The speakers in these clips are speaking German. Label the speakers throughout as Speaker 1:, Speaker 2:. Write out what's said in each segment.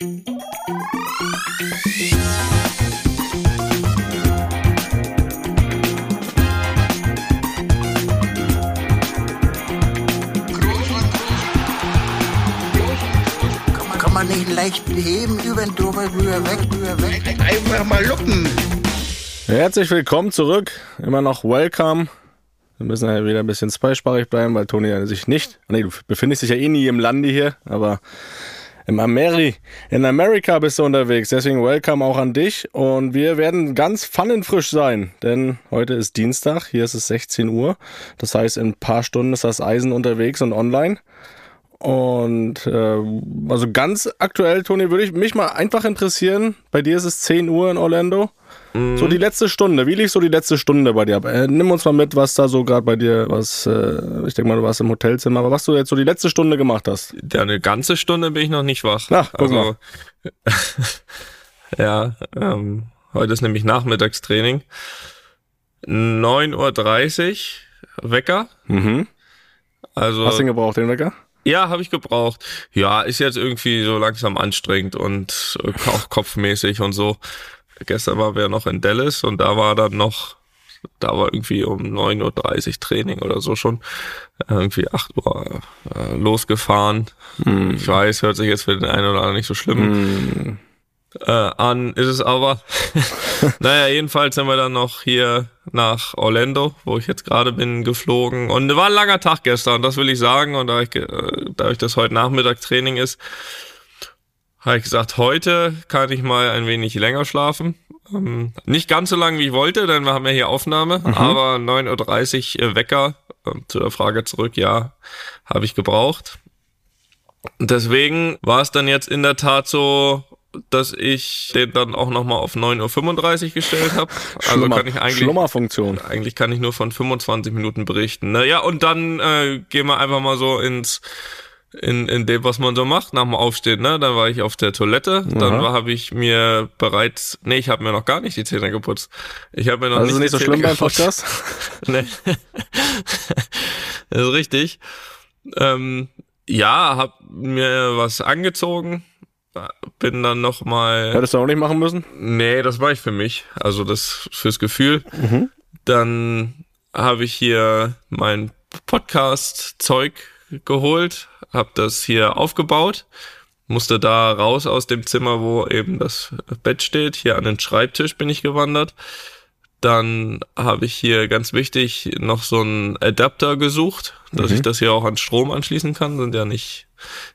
Speaker 1: Kann man nicht leicht heben, über den drüber, rüber, weg, rüber, weg.
Speaker 2: Einfach mal luppen.
Speaker 3: Herzlich willkommen zurück. Immer noch welcome. Wir müssen ja wieder ein bisschen zweisprachig bleiben, weil Toni sich nicht. Nee, du befindest dich ja eh nie im Lande hier, aber im Ameri in Amerika bist du unterwegs. Deswegen welcome auch an dich. Und wir werden ganz pfannenfrisch sein, denn heute ist Dienstag, hier ist es 16 Uhr. Das heißt, in ein paar Stunden ist das Eisen unterwegs und online. Und äh, also ganz aktuell, Toni, würde ich mich mal einfach interessieren. Bei dir ist es 10 Uhr in Orlando. So die letzte Stunde. Wie lief so die letzte Stunde bei dir ab? Äh, nimm uns mal mit, was da so gerade bei dir, was, äh, ich denke mal, du warst im Hotelzimmer, aber was du jetzt so die letzte Stunde gemacht hast.
Speaker 4: Ja, eine ganze Stunde bin ich noch nicht wach.
Speaker 3: Na, guck mal.
Speaker 4: ja, ähm, heute ist nämlich Nachmittagstraining. 9.30 Uhr Wecker.
Speaker 3: Mhm.
Speaker 4: Also
Speaker 3: Hast du ihn gebraucht, den Wecker?
Speaker 4: ja, habe ich gebraucht. Ja, ist jetzt irgendwie so langsam anstrengend und auch kopfmäßig und so. Gestern waren wir ja noch in Dallas und da war dann noch, da war irgendwie um 9.30 Uhr Training oder so schon. Irgendwie 8 Uhr äh, losgefahren. Ich weiß, hört sich jetzt für den einen oder anderen nicht so schlimm äh, an, ist es aber. naja, jedenfalls sind wir dann noch hier nach Orlando, wo ich jetzt gerade bin, geflogen. Und war ein langer Tag gestern, das will ich sagen. Und da ich, äh, dadurch, dass heute Nachmittag Training ist, habe ich gesagt, heute kann ich mal ein wenig länger schlafen. Ähm, nicht ganz so lang, wie ich wollte, denn wir haben ja hier Aufnahme, aber 9.30 Uhr Wecker, ähm, zu der Frage zurück, ja, habe ich gebraucht. Deswegen war es dann jetzt in der Tat so, dass ich den dann auch nochmal auf 9.35 Uhr gestellt habe. Also kann ich eigentlich
Speaker 3: Schlummerfunktion.
Speaker 4: eigentlich kann ich nur von 25 Minuten berichten. Naja, und dann äh, gehen wir einfach mal so ins in, in dem, was man so macht nach dem Aufstehen. Ne? Dann war ich auf der Toilette, dann
Speaker 3: Aha.
Speaker 4: habe ich mir bereits, nee, ich habe mir noch gar nicht die Zähne geputzt. Ich habe mir noch
Speaker 3: Das ist
Speaker 4: nicht
Speaker 3: nicht
Speaker 4: die
Speaker 3: so
Speaker 4: Zähne
Speaker 3: schlimm beim
Speaker 4: geputzt.
Speaker 3: Podcast.
Speaker 4: Nee. das ist richtig. Ähm, ja, hab mir was angezogen, bin dann noch mal
Speaker 3: Hättest du auch nicht machen müssen?
Speaker 4: Nee, das war ich für mich. Also das fürs Gefühl. Dann habe ich hier mein Podcast-Zeug geholt, habe das hier aufgebaut, musste da raus aus dem Zimmer, wo eben das Bett steht. Hier an den Schreibtisch bin ich gewandert. Dann habe ich hier ganz wichtig noch so einen Adapter gesucht, dass ich das hier auch an Strom anschließen kann. Sind ja nicht,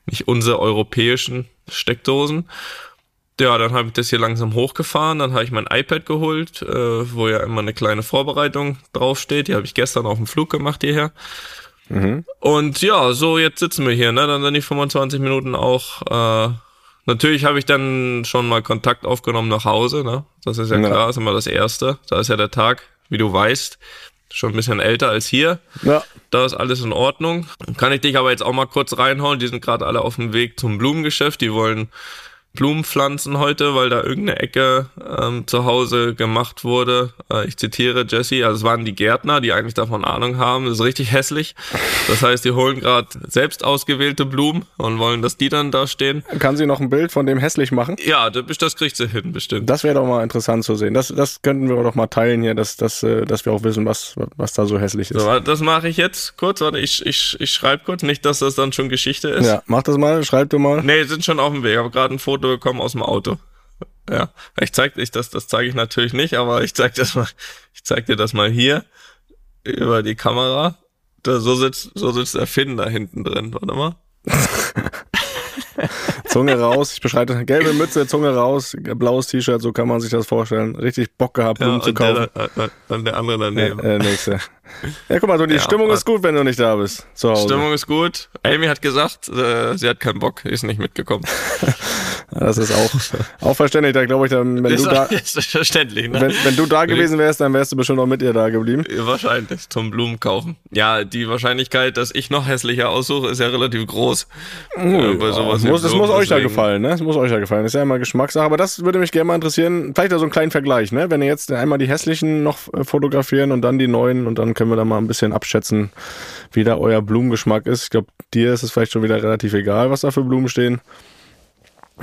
Speaker 4: nicht unsere europäischen Steckdosen. Ja, dann habe ich das hier langsam hochgefahren, dann habe ich mein iPad geholt, äh, wo ja immer eine kleine Vorbereitung draufsteht. Die habe ich gestern auf dem Flug gemacht hierher. Und ja, so jetzt sitzen wir hier, ne? Dann sind die 25 Minuten auch. Äh, natürlich habe ich dann schon mal Kontakt aufgenommen nach Hause, ne? Das ist ja
Speaker 3: Ja.
Speaker 4: klar, ist immer das Erste. Da ist ja der Tag, wie du weißt, schon ein bisschen älter als hier.
Speaker 3: Ja.
Speaker 4: Da ist alles in Ordnung. Kann ich dich aber jetzt auch mal kurz reinhauen. Die sind gerade alle auf dem Weg zum Blumengeschäft. Die wollen Blumen pflanzen heute, weil da irgendeine Ecke ähm, zu Hause gemacht wurde. Äh, ich zitiere Jesse, also es waren die Gärtner, die eigentlich davon Ahnung haben. Das ist richtig hässlich. Das heißt, die holen gerade selbst ausgewählte Blumen und wollen, dass die dann da stehen.
Speaker 3: Kann sie noch ein Bild von dem hässlich machen?
Speaker 4: Ja, das, das kriegt sie hin, bestimmt.
Speaker 3: Das wäre doch mal interessant zu sehen. Das, das könnten wir doch mal teilen hier, dass, dass, äh, dass wir auch wissen, was, was da so hässlich ist.
Speaker 4: So, das mache ich jetzt kurz. Warte, ich, ich, ich schreibe kurz. Nicht, dass das dann schon Geschichte ist.
Speaker 3: Ja, mach das mal, schreib du mal.
Speaker 4: Nee, sind schon auf dem Weg. Ich habe gerade ein Foto bekommen aus dem Auto. Ja, ich zeig ich das, das zeige ich natürlich nicht, aber ich zeig das mal, ich zeig dir das mal hier über die Kamera. Da, so sitzt, so sitzt der Finn da hinten drin. Warte mal.
Speaker 3: Zunge raus, ich beschreibe das. Gelbe Mütze, Zunge raus, blaues T-Shirt, so kann man sich das vorstellen. Richtig Bock gehabt, Blumen zu
Speaker 4: und der,
Speaker 3: kaufen.
Speaker 4: äh, dann der andere daneben.
Speaker 3: Äh, nächste. Ja, guck mal, so die
Speaker 4: Ja,
Speaker 3: Stimmung ist gut, wenn du nicht da bist. Zu Hause.
Speaker 4: Stimmung ist gut. Amy hat gesagt, äh, sie hat keinen Bock, ist nicht mitgekommen.
Speaker 3: Das ist auch, auch verständlich. Da glaube ich, dann, wenn, du
Speaker 4: ist,
Speaker 3: da,
Speaker 4: ist verständlich, ne?
Speaker 3: wenn, wenn du da gewesen wärst, dann wärst du bestimmt auch mit ihr da geblieben.
Speaker 4: Wahrscheinlich zum Blumen kaufen. Ja, die Wahrscheinlichkeit, dass ich noch hässlicher aussuche, ist ja relativ groß. äh, bei sowas
Speaker 3: Das
Speaker 4: wie
Speaker 3: muss, das muss euch da gefallen, ne? Das muss euch da gefallen. Das ist ja immer Geschmackssache. Aber das würde mich gerne mal interessieren. Vielleicht da so einen kleinen Vergleich, ne? Wenn ihr jetzt einmal die hässlichen noch äh, fotografieren und dann die neuen und dann können wir da mal ein bisschen abschätzen, wie da euer Blumengeschmack ist. Ich glaube, dir ist es vielleicht schon wieder relativ egal, was da für Blumen stehen.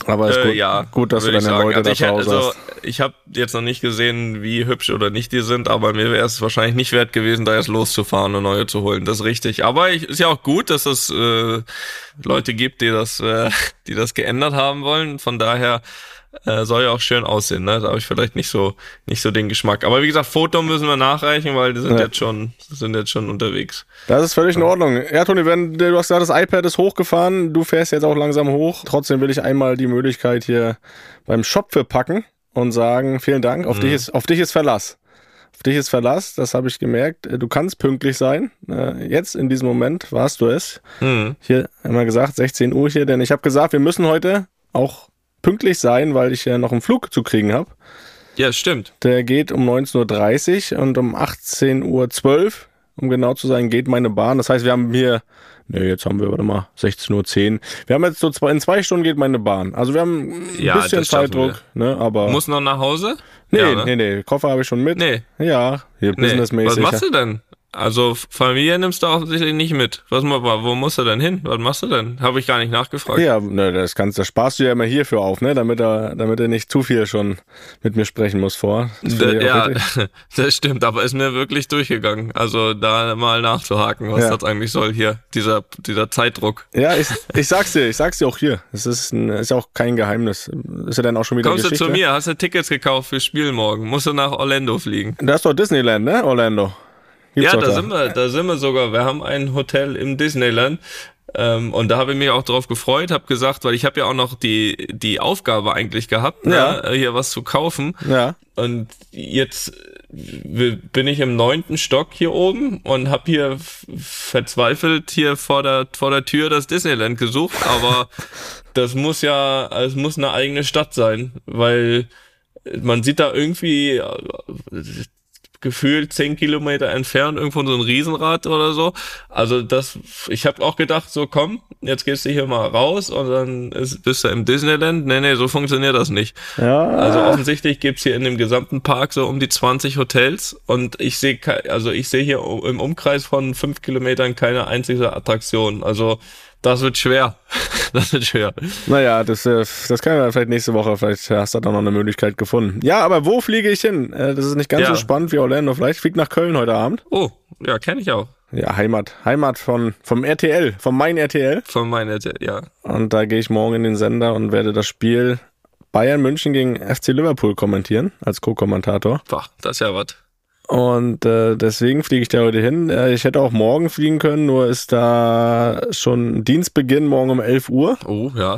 Speaker 3: Aber ist
Speaker 4: Äh,
Speaker 3: gut,
Speaker 4: ja,
Speaker 3: gut, dass du deine
Speaker 4: sagen.
Speaker 3: Leute
Speaker 4: also
Speaker 3: da
Speaker 4: ich, also,
Speaker 3: hast.
Speaker 4: ich habe jetzt noch nicht gesehen, wie hübsch oder nicht die sind, aber mir wäre es wahrscheinlich nicht wert gewesen, da jetzt loszufahren und neue zu holen. Das ist richtig. Aber ich, ist ja auch gut, dass es äh, Leute gibt, die das, äh, die das geändert haben wollen. Von daher äh, soll ja auch schön aussehen. Ne? Da habe ich vielleicht nicht so nicht so den Geschmack. Aber wie gesagt, Foto müssen wir nachreichen, weil die sind
Speaker 3: Ja.
Speaker 4: jetzt schon sind jetzt schon unterwegs.
Speaker 3: Das ist völlig in Ordnung. Ja, Toni, wenn du hast gesagt, das iPad ist hochgefahren, du fährst jetzt auch langsam hoch. Trotzdem will ich einmal die Möglichkeit hier beim Shop für packen und sagen, vielen Dank. Auf dich ist, auf dich ist Verlass. Auf dich ist Verlass, das habe ich gemerkt. Du kannst pünktlich sein. Äh, Jetzt in diesem Moment warst du es.
Speaker 4: Hm.
Speaker 3: Hier immer gesagt, 16 Uhr hier, denn ich habe gesagt, wir müssen heute auch pünktlich sein, weil ich ja noch einen Flug zu kriegen habe.
Speaker 4: Ja, stimmt.
Speaker 3: Der geht um 19.30 Uhr und um 18.12 Uhr, um genau zu sein, geht meine Bahn. Das heißt, wir haben hier, ne, jetzt haben wir, warte mal, 16.10 Uhr. Wir haben jetzt so zwei, in zwei Stunden geht meine Bahn. Also wir haben ein
Speaker 4: Ja,
Speaker 3: bisschen Zeitdruck, ne, aber.
Speaker 4: Muss noch nach Hause?
Speaker 3: nee,
Speaker 4: Ja, ne?
Speaker 3: nee, nee, Koffer habe ich schon mit.
Speaker 4: Nee.
Speaker 3: Ja, hier
Speaker 4: Nee. Was
Speaker 3: businessmäßig.
Speaker 4: machst du denn? Also Familie nimmst du offensichtlich nicht mit. Was wo musst du denn hin? Was machst du denn? Habe ich gar nicht nachgefragt.
Speaker 3: Ja, ne, das kannst, das sparst du ja immer hierfür auf, ne, damit er, damit er nicht zu viel schon mit mir sprechen muss vor. Das
Speaker 4: Da, ja,
Speaker 3: richtig.
Speaker 4: das stimmt, aber ist mir wirklich durchgegangen. Also da mal nachzuhaken, was
Speaker 3: Ja.
Speaker 4: das eigentlich soll hier, dieser, dieser Zeitdruck.
Speaker 3: Ja, ich, ich sag's dir, ich sag's dir auch hier. Es ist, ein, ist ja auch kein Geheimnis. Ist ja dann auch schon wieder
Speaker 4: Kommst du
Speaker 3: Geschichte.
Speaker 4: zu mir, hast du Tickets gekauft fürs Spiel morgen, musst du nach Orlando fliegen.
Speaker 3: Da ist doch Disneyland, ne? Orlando. Gibt's
Speaker 4: ja,
Speaker 3: doch
Speaker 4: da sind wir, da sind wir sogar. Wir haben ein Hotel im Disneyland. Ähm, und da habe ich mich auch drauf gefreut, habe gesagt, weil ich habe ja auch noch die, die Aufgabe eigentlich gehabt,
Speaker 3: Ja.
Speaker 4: ne, hier was zu kaufen.
Speaker 3: Ja.
Speaker 4: Und jetzt bin ich im neunten Stock hier oben und habe hier verzweifelt hier vor der, vor der Tür das Disneyland gesucht, aber das muss ja, es muss eine eigene Stadt sein, weil man sieht da irgendwie gefühlt zehn Kilometer entfernt irgendwo so ein Riesenrad oder so. Also das, ich habe auch gedacht, so komm, jetzt gehst du hier mal raus und dann ist, bist du im Disneyland. Nee, nee, so funktioniert das nicht.
Speaker 3: Ja.
Speaker 4: Also offensichtlich gibt's hier in dem gesamten Park so um die 20 Hotels und ich sehe also ich sehe hier im Umkreis von fünf Kilometern keine einzige Attraktion. Also das wird schwer. Das wird schwer.
Speaker 3: Naja, das, äh, das können wir vielleicht nächste Woche, vielleicht hast du da noch eine Möglichkeit gefunden. Ja, aber wo fliege ich hin? Äh, Das ist nicht ganz
Speaker 4: Ja.
Speaker 3: so spannend wie Orlando. Vielleicht fliege nach Köln heute Abend.
Speaker 4: Oh, ja, kenne ich auch.
Speaker 3: Ja, Heimat. Heimat von, vom RTL, vom Mein RTL.
Speaker 4: Von meiner, ja.
Speaker 3: Und da gehe ich morgen in den Sender und werde das Spiel Bayern München gegen FC Liverpool kommentieren, als Co-Kommentator.
Speaker 4: Boah, das ist ja was.
Speaker 3: Und äh, deswegen fliege ich da heute hin. Äh, ich hätte auch morgen fliegen können, nur ist da schon Dienstbeginn morgen um 11 Uhr.
Speaker 4: Oh, ja.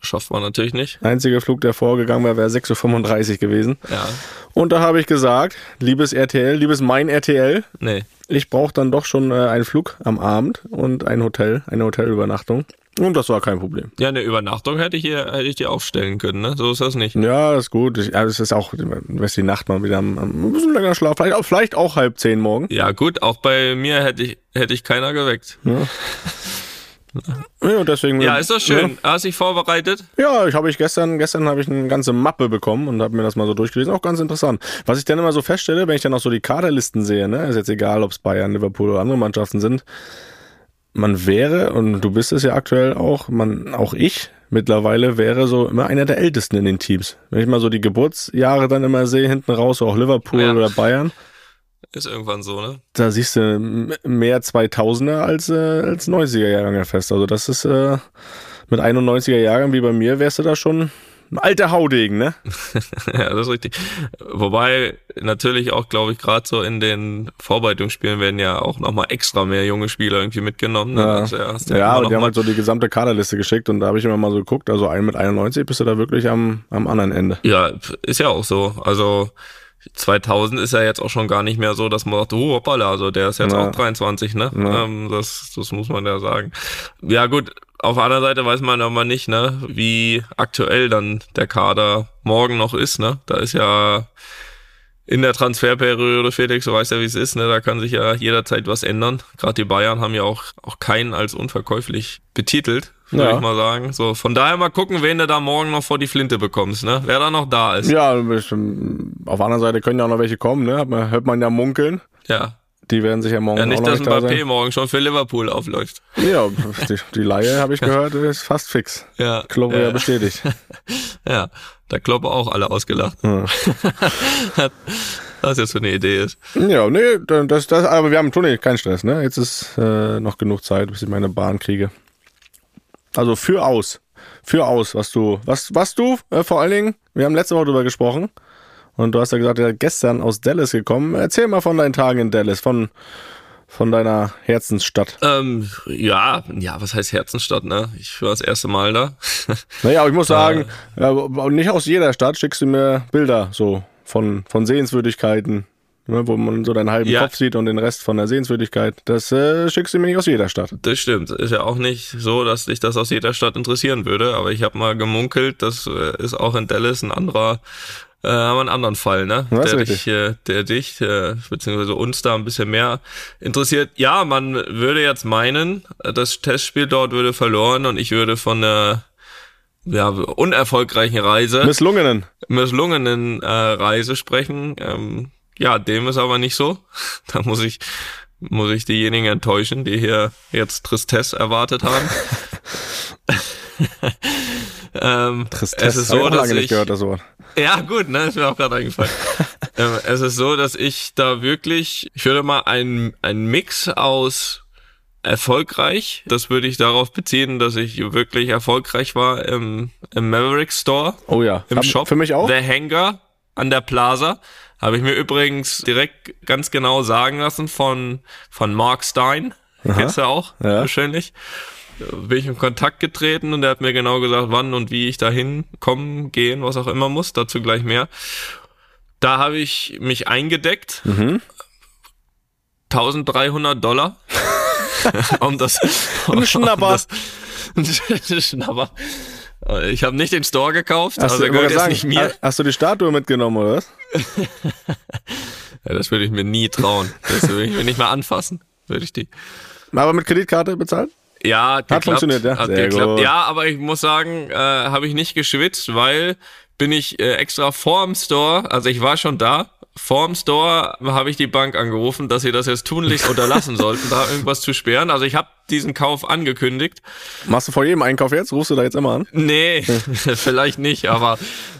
Speaker 4: Schafft man natürlich nicht.
Speaker 3: Einziger Flug, der vorgegangen wäre, wäre 6.35 Uhr gewesen.
Speaker 4: Ja.
Speaker 3: Und da habe ich gesagt, liebes RTL, liebes Mein RTL,
Speaker 4: Nee.
Speaker 3: ich brauche dann doch schon äh, einen Flug am Abend und ein Hotel, eine Hotelübernachtung. Und das war kein Problem.
Speaker 4: Ja, eine Übernachtung hätte ich hier, hätte ich dir aufstellen können, ne? So ist das nicht.
Speaker 3: Ja, das ist gut. Ich, ja, es ist auch, du die Nacht mal wieder am, am, ein bisschen länger schlafen. Vielleicht auch, vielleicht auch halb zehn morgen.
Speaker 4: Ja, gut, auch bei mir hätte ich, hätte ich keiner geweckt.
Speaker 3: Ja, und deswegen,
Speaker 4: Ja, ist doch schön. Hast dich vorbereitet?
Speaker 3: Ja, ich habe ich gestern, gestern habe ich eine ganze Mappe bekommen und habe mir das mal so durchgelesen. Auch ganz interessant. Was ich dann immer so feststelle, wenn ich dann auch so die Kaderlisten sehe, ne, ist jetzt egal, ob es Bayern, Liverpool oder andere Mannschaften sind, man wäre, und du bist es ja aktuell auch, man, auch ich mittlerweile wäre so immer einer der Ältesten in den Teams. Wenn ich mal so die Geburtsjahre dann immer sehe, hinten raus, so auch Liverpool
Speaker 4: Ja.
Speaker 3: oder Bayern,
Speaker 4: Ist irgendwann so, ne?
Speaker 3: da siehst du mehr 2000er als, äh, als 90er Jahrgänge fest. Also das ist äh, mit 91er Jahrgang wie bei mir wärst du da schon ein alter Haudegen, ne?
Speaker 4: ja, das ist richtig. Wobei natürlich auch, glaube ich, gerade so in den Vorbereitungsspielen werden ja auch nochmal extra mehr junge Spieler irgendwie mitgenommen. Ne?
Speaker 3: Ja,
Speaker 4: Also, ja,
Speaker 3: ja
Speaker 4: noch
Speaker 3: die haben halt so die gesamte Kaderliste geschickt und da habe ich immer mal so geguckt, also ein mit 91 bist du da wirklich am, am anderen Ende.
Speaker 4: Ja, ist ja auch so. Also 2000 ist ja jetzt auch schon gar nicht mehr so, dass man sagt, oh, hoppala, also der ist jetzt
Speaker 3: Ja.
Speaker 4: auch 23, ne? Ähm, das, das muss man ja sagen. Ja gut, auf der anderen Seite weiß man aber nicht, ne, wie aktuell dann der Kader morgen noch ist, ne? Da ist ja in der Transferperiode, Felix, du weißt ja, wie es ist, ne? Da kann sich ja jederzeit was ändern. Gerade die Bayern haben ja auch, auch keinen als unverkäuflich betitelt, würde
Speaker 3: Ja.
Speaker 4: ich mal sagen. So, von daher mal gucken, wen du da morgen noch vor die Flinte bekommst, ne? Wer da noch da ist.
Speaker 3: Ja, auf der anderen Seite können ja auch noch welche kommen, ne? Hört man ja munkeln.
Speaker 4: Ja.
Speaker 3: Die werden sich ja morgen
Speaker 4: Ja,
Speaker 3: auch
Speaker 4: nicht,
Speaker 3: noch
Speaker 4: dass
Speaker 3: nicht da
Speaker 4: Mbappé
Speaker 3: sein.
Speaker 4: morgen schon für Liverpool aufläuft.
Speaker 3: Ja, die, die Laie, habe ich gehört, ist fast fix.
Speaker 4: Ja.
Speaker 3: Kloppe ja
Speaker 4: ja,
Speaker 3: bestätigt.
Speaker 4: ja, da Klopp auch alle ausgelacht.
Speaker 3: Ja.
Speaker 4: Was jetzt für eine Idee ist.
Speaker 3: Ja, nee, das, das, aber wir haben Toni, keinen Stress, ne? Jetzt ist äh, noch genug Zeit, bis ich meine Bahn kriege. Also für aus. Für aus, was du, was, was du, äh, vor allen Dingen, wir haben letzte Woche drüber gesprochen. Und du hast ja gesagt, ja, gestern aus Dallas gekommen. Erzähl mal von deinen Tagen in Dallas, von, von deiner Herzensstadt.
Speaker 4: Ähm, ja, ja, was heißt Herzenstadt, ne? Ich war das erste Mal da.
Speaker 3: Naja, aber ich muss sagen, ja, nicht aus jeder Stadt schickst du mir Bilder so von, von Sehenswürdigkeiten, ne, wo man so deinen halben
Speaker 4: Ja.
Speaker 3: Kopf sieht und den Rest von der Sehenswürdigkeit. Das äh, schickst du mir nicht aus jeder Stadt.
Speaker 4: Das stimmt. Ist ja auch nicht so, dass dich das aus jeder Stadt interessieren würde, aber ich habe mal gemunkelt, das äh, ist auch in Dallas ein anderer, äh, haben einen anderen Fall, ne?
Speaker 3: Ist
Speaker 4: der dich, äh, der dich, äh, beziehungsweise uns da ein bisschen mehr interessiert. Ja, man würde jetzt meinen, das Testspiel dort würde verloren und ich würde von einer ja, unerfolgreichen Reise
Speaker 3: Misslungenen.
Speaker 4: misslungenen äh, Reise sprechen. Ähm, ja, dem ist aber nicht so. Da muss ich muss ich diejenigen enttäuschen, die hier jetzt Tristesse erwartet haben. ähm,
Speaker 3: Tristesse.
Speaker 4: es ist
Speaker 3: ich
Speaker 4: so,
Speaker 3: auch
Speaker 4: dass
Speaker 3: lange nicht
Speaker 4: ich
Speaker 3: gehört, das Wort.
Speaker 4: Ja, gut, ne, ist mir auch gerade eingefallen. ähm, es ist so, dass ich da wirklich, ich würde mal einen einen Mix aus erfolgreich, das würde ich darauf beziehen, dass ich wirklich erfolgreich war im, im Maverick Store
Speaker 3: Oh ja.
Speaker 4: im
Speaker 3: Hab-
Speaker 4: Shop.
Speaker 3: Für mich auch.
Speaker 4: The Hangar an der Plaza. Habe ich mir übrigens direkt ganz genau sagen lassen von, von Mark Stein. Kennst du auch?
Speaker 3: Ja.
Speaker 4: Wahrscheinlich. Bin ich in Kontakt getreten und er hat mir genau gesagt, wann und wie ich dahin kommen, gehen, was auch immer muss. Dazu gleich mehr. Da habe ich mich eingedeckt.
Speaker 3: Mhm.
Speaker 4: 1300 Dollar. um das,
Speaker 3: Ein Schnapper.
Speaker 4: Um das, Schnapper. Ich habe nicht den Store gekauft,
Speaker 3: Hast,
Speaker 4: also
Speaker 3: du,
Speaker 4: gehört
Speaker 3: sagen,
Speaker 4: nicht mir.
Speaker 3: ha- hast du die Statue mitgenommen, oder was?
Speaker 4: Ja, das würde ich mir nie trauen. Das würde ich mir nicht mal anfassen, würde ich die.
Speaker 3: Aber mit Kreditkarte bezahlt?
Speaker 4: Ja, hat, geklappt.
Speaker 3: funktioniert, ja?
Speaker 4: Hat
Speaker 3: Sehr
Speaker 4: geklappt.
Speaker 3: gut.
Speaker 4: Ja, aber ich muss sagen, äh, habe ich nicht geschwitzt, weil bin ich äh, extra vorm Store, also ich war schon da, vorm Store habe ich die Bank angerufen, dass sie das jetzt tunlichst unterlassen sollten, da irgendwas zu sperren. Also ich habe diesen Kauf angekündigt.
Speaker 3: Machst du vor jedem Einkauf jetzt? Rufst du da jetzt immer an?
Speaker 4: Nee, vielleicht nicht, aber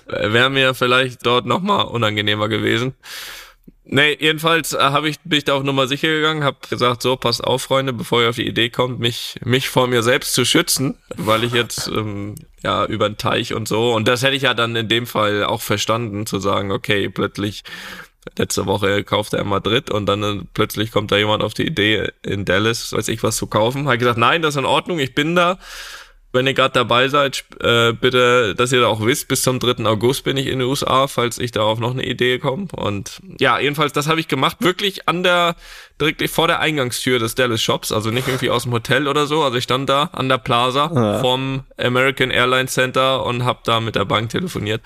Speaker 4: äh, wäre mir vielleicht dort nochmal unangenehmer gewesen. Nee, jedenfalls äh, hab ich, bin ich da auf Nummer sicher gegangen, habe gesagt, so, passt auf, Freunde, bevor ihr auf die Idee kommt, mich, mich vor mir selbst zu schützen, weil ich jetzt ähm, ja über den Teich und so. Und das hätte ich ja dann in dem Fall auch verstanden, zu sagen, okay, plötzlich letzte Woche kauft er in Madrid und dann äh, plötzlich kommt da jemand auf die Idee, in Dallas, weiß ich was zu kaufen. Hat gesagt, nein, das ist in Ordnung, ich bin da. Wenn ihr gerade dabei seid, äh, bitte, dass ihr da auch wisst, bis zum 3. August bin ich in den USA, falls ich darauf noch eine Idee komme. Und ja, jedenfalls, das habe ich gemacht, wirklich an der, direkt vor der Eingangstür des Dallas Shops, also nicht irgendwie aus dem Hotel oder so. Also ich stand da an der Plaza
Speaker 3: Ja.
Speaker 4: vom American Airlines Center und habe da mit der Bank telefoniert.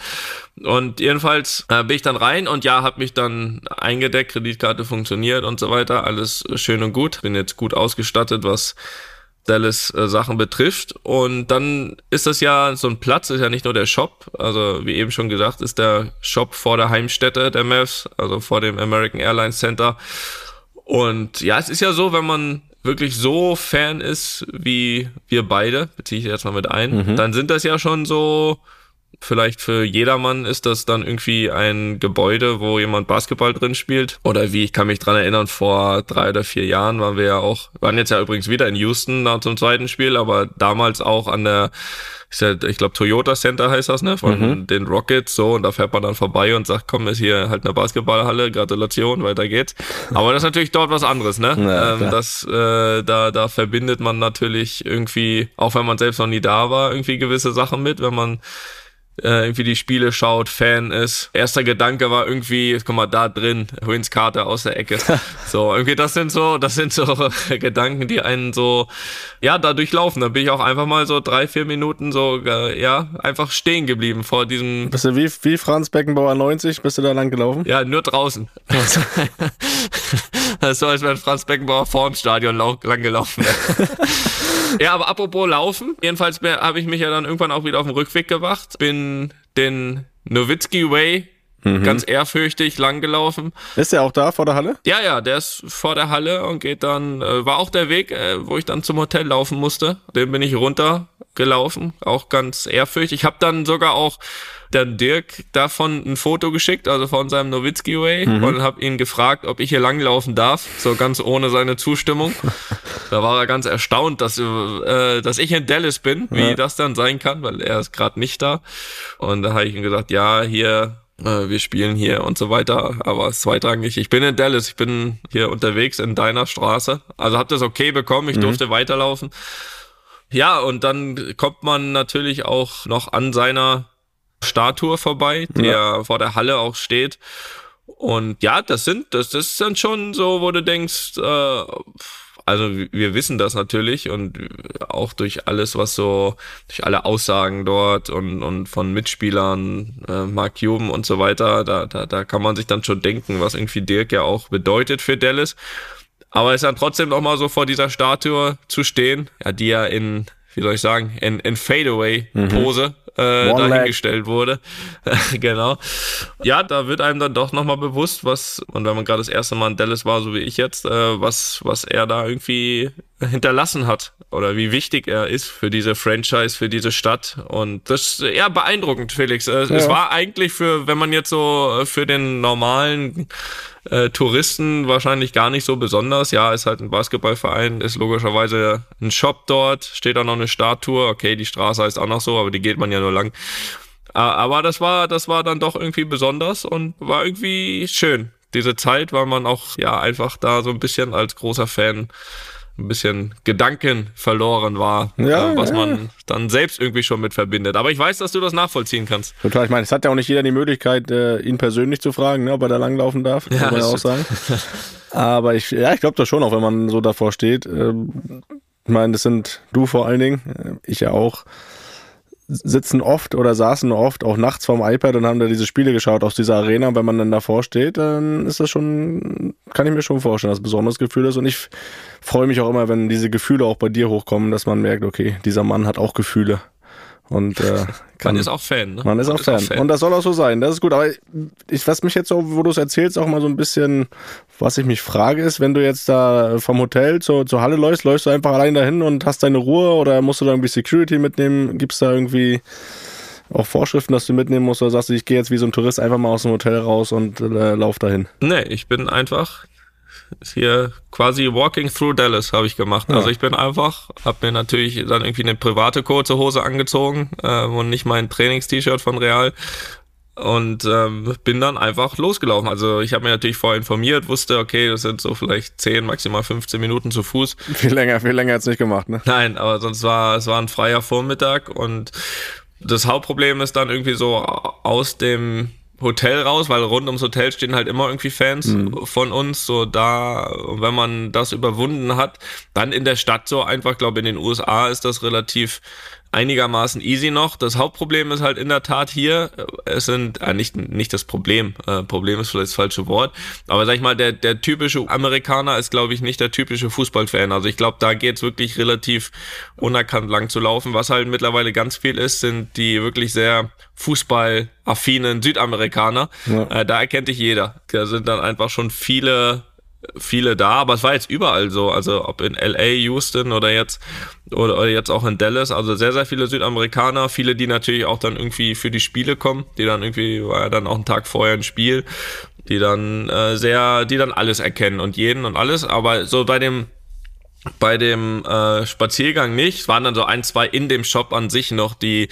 Speaker 4: Und jedenfalls äh, bin ich dann rein und ja, habe mich dann eingedeckt, Kreditkarte funktioniert und so weiter, alles schön und gut. Bin jetzt gut ausgestattet, was Dallas äh, Sachen betrifft. Und dann ist das ja so ein Platz, ist ja nicht nur der Shop, also wie eben schon gesagt, ist der Shop vor der Heimstätte der Mavs, also vor dem American Airlines Center. Und ja, es ist ja so, wenn man wirklich so Fan ist wie wir beide, beziehe ich jetzt mal mit ein, dann sind das ja schon so, vielleicht für jedermann ist das dann irgendwie ein Gebäude, wo jemand Basketball drin spielt. Oder wie, ich kann mich dran erinnern, vor drei oder vier Jahren waren wir ja auch, waren jetzt ja übrigens wieder in Houston nach zum zweiten Spiel, aber damals auch an der, ich glaube Toyota Center heißt das, ne, von den Rockets, so, und da fährt man dann vorbei und sagt, komm, ist hier halt eine Basketballhalle, Gratulation, weiter geht's. Aber das ist natürlich dort was anderes, ne?
Speaker 3: Ja,
Speaker 4: ähm, das, äh, da, da verbindet man natürlich irgendwie, auch wenn man selbst noch nie da war, irgendwie gewisse Sachen mit, wenn man äh, irgendwie die Spiele schaut, Fan ist. Erster Gedanke war irgendwie, guck mal, da drin, Wins Karte aus der Ecke. so, irgendwie das sind so, das sind so Gedanken, die einen so, ja, da durchlaufen. Da bin ich auch einfach mal so drei, vier Minuten so, äh, ja, einfach stehen geblieben vor diesem,
Speaker 3: Bist du wie, wie Franz Beckenbauer 90? Bist du da lang gelaufen?
Speaker 4: ja, nur draußen. so, als wenn Franz Beckenbauer vor dem Stadion lau lang gelaufen wäre. ja, aber apropos Laufen, jedenfalls habe ich mich ja dann irgendwann auch wieder auf dem Rückweg gewacht, bin den Nowitzki Way mhm. ganz ehrfürchtig langgelaufen.
Speaker 3: Ist er auch da vor der Halle?
Speaker 4: Ja, ja, der ist vor der Halle und geht dann, äh, war auch der Weg, äh, wo ich dann zum Hotel laufen musste. Den bin ich runtergelaufen, auch ganz ehrfürchtig. Ich habe dann sogar auch dann Dirk davon ein Foto geschickt, also von seinem Nowitzki Way mhm. und habe ihn gefragt, ob ich hier langlaufen darf, so ganz ohne seine Zustimmung. da war er ganz erstaunt, dass, äh, dass ich in Dallas bin, wie ja. das dann sein kann, weil er ist gerade nicht da. Und da habe ich ihm gesagt, ja, hier äh, wir spielen hier und so weiter, aber es ist zweitrangig. Ich bin in Dallas, ich bin hier unterwegs in deiner Straße. Also hab das okay bekommen, ich mhm. durfte weiterlaufen. Ja, und dann kommt man natürlich auch noch an seiner Statue vorbei, der ja. vor der Halle auch steht. Und ja, das sind, das, das ist dann schon so, wo du denkst, äh, also wir wissen das natürlich und auch durch alles, was so, durch alle Aussagen dort und, und von Mitspielern, äh, Mark Cuban und so weiter, da, da, da kann man sich dann schon denken, was irgendwie Dirk ja auch bedeutet für Dallas. Aber es ist dann trotzdem noch mal so vor dieser Statue zu stehen, ja, die ja in, wie soll ich sagen, in, in Fadeaway-Pose. Mhm äh, dahingestellt wurde. genau. Ja, da wird einem dann doch nochmal bewusst, was, und wenn man gerade das erste Mal in Dallas war, so wie ich jetzt, äh, was, was er da irgendwie hinterlassen hat oder wie wichtig er ist für diese Franchise, für diese Stadt. Und das ist eher beeindruckend, Felix. Äh, ja. Es war eigentlich für, wenn man jetzt so äh, für den normalen äh, Touristen wahrscheinlich gar nicht so besonders. Ja, ist halt ein Basketballverein, ist logischerweise ein Shop dort, steht auch noch eine Statue. Okay, die Straße heißt auch noch so, aber die geht man ja nur lang. Aber das war, das war dann doch irgendwie besonders und war irgendwie schön. Diese Zeit, weil man auch ja einfach da so ein bisschen als großer Fan ein bisschen Gedanken verloren war, ja, äh, was ja. man dann selbst irgendwie schon mit verbindet. Aber ich weiß, dass du das nachvollziehen kannst.
Speaker 3: Total, ich meine, es hat ja auch nicht jeder die Möglichkeit, äh, ihn persönlich zu fragen, ne, ob er da langlaufen darf, ja, muss man ja auch sagen. Aber ich, ja, ich glaube das schon, auch wenn man so davor steht. Ähm, ich meine, das sind du vor allen Dingen, äh, ich ja auch sitzen oft oder saßen oft auch nachts vorm iPad und haben da diese Spiele geschaut aus dieser Arena. Und wenn man dann davor steht, dann ist das schon, kann ich mir schon vorstellen, dass ein besonderes Gefühl ist. Und ich freue mich auch immer, wenn diese Gefühle auch bei dir hochkommen, dass man merkt, okay, dieser Mann hat auch Gefühle. Und äh,
Speaker 4: kann, man ist auch Fan. Ne?
Speaker 3: Man ist, auch, ist Fan. auch Fan. Und das soll auch so sein. Das ist gut. Aber ich, was mich jetzt so, wo du es erzählst, auch mal so ein bisschen, was ich mich frage, ist, wenn du jetzt da vom Hotel zur, zur Halle läufst, läufst du einfach allein dahin und hast deine Ruhe oder musst du da irgendwie Security mitnehmen? Gibt es da irgendwie auch Vorschriften, dass du mitnehmen musst oder sagst du, ich gehe jetzt wie so ein Tourist einfach mal aus dem Hotel raus und äh, lauf dahin?
Speaker 4: Nee, ich bin einfach hier quasi Walking Through Dallas habe ich gemacht. Ja. Also ich bin einfach, habe mir natürlich dann irgendwie eine private kurze Hose angezogen äh, und nicht mein Trainings-T-Shirt von Real und ähm, bin dann einfach losgelaufen. Also ich habe mir natürlich vorher informiert, wusste, okay, das sind so vielleicht 10, maximal 15 Minuten zu Fuß.
Speaker 3: Viel länger, viel länger hat's nicht gemacht, ne?
Speaker 4: Nein, aber sonst war es war ein freier Vormittag und das Hauptproblem ist dann irgendwie so aus dem Hotel raus, weil rund ums Hotel stehen halt immer irgendwie Fans mhm. von uns. So da, wenn man das überwunden hat, dann in der Stadt so einfach, glaube in den USA ist das relativ einigermaßen easy noch. Das Hauptproblem ist halt in der Tat hier, äh, es sind äh, nicht nicht das Problem, äh, Problem ist vielleicht das falsche Wort, aber sag ich mal, der der typische Amerikaner ist glaube ich nicht der typische Fußballfan. Also ich glaube, da geht's wirklich relativ unerkannt lang zu laufen. Was halt mittlerweile ganz viel ist, sind die wirklich sehr Fußballaffinen Südamerikaner. Ja. Äh, da erkennt dich jeder. Da sind dann einfach schon viele viele da, aber es war jetzt überall so, also ob in LA, Houston oder jetzt oder, oder jetzt auch in Dallas, also sehr sehr viele Südamerikaner, viele die natürlich auch dann irgendwie für die Spiele kommen, die dann irgendwie war ja dann auch ein Tag vorher ein Spiel, die dann äh, sehr, die dann alles erkennen und jeden und alles, aber so bei dem bei dem äh, Spaziergang nicht, es waren dann so ein, zwei in dem Shop an sich noch, die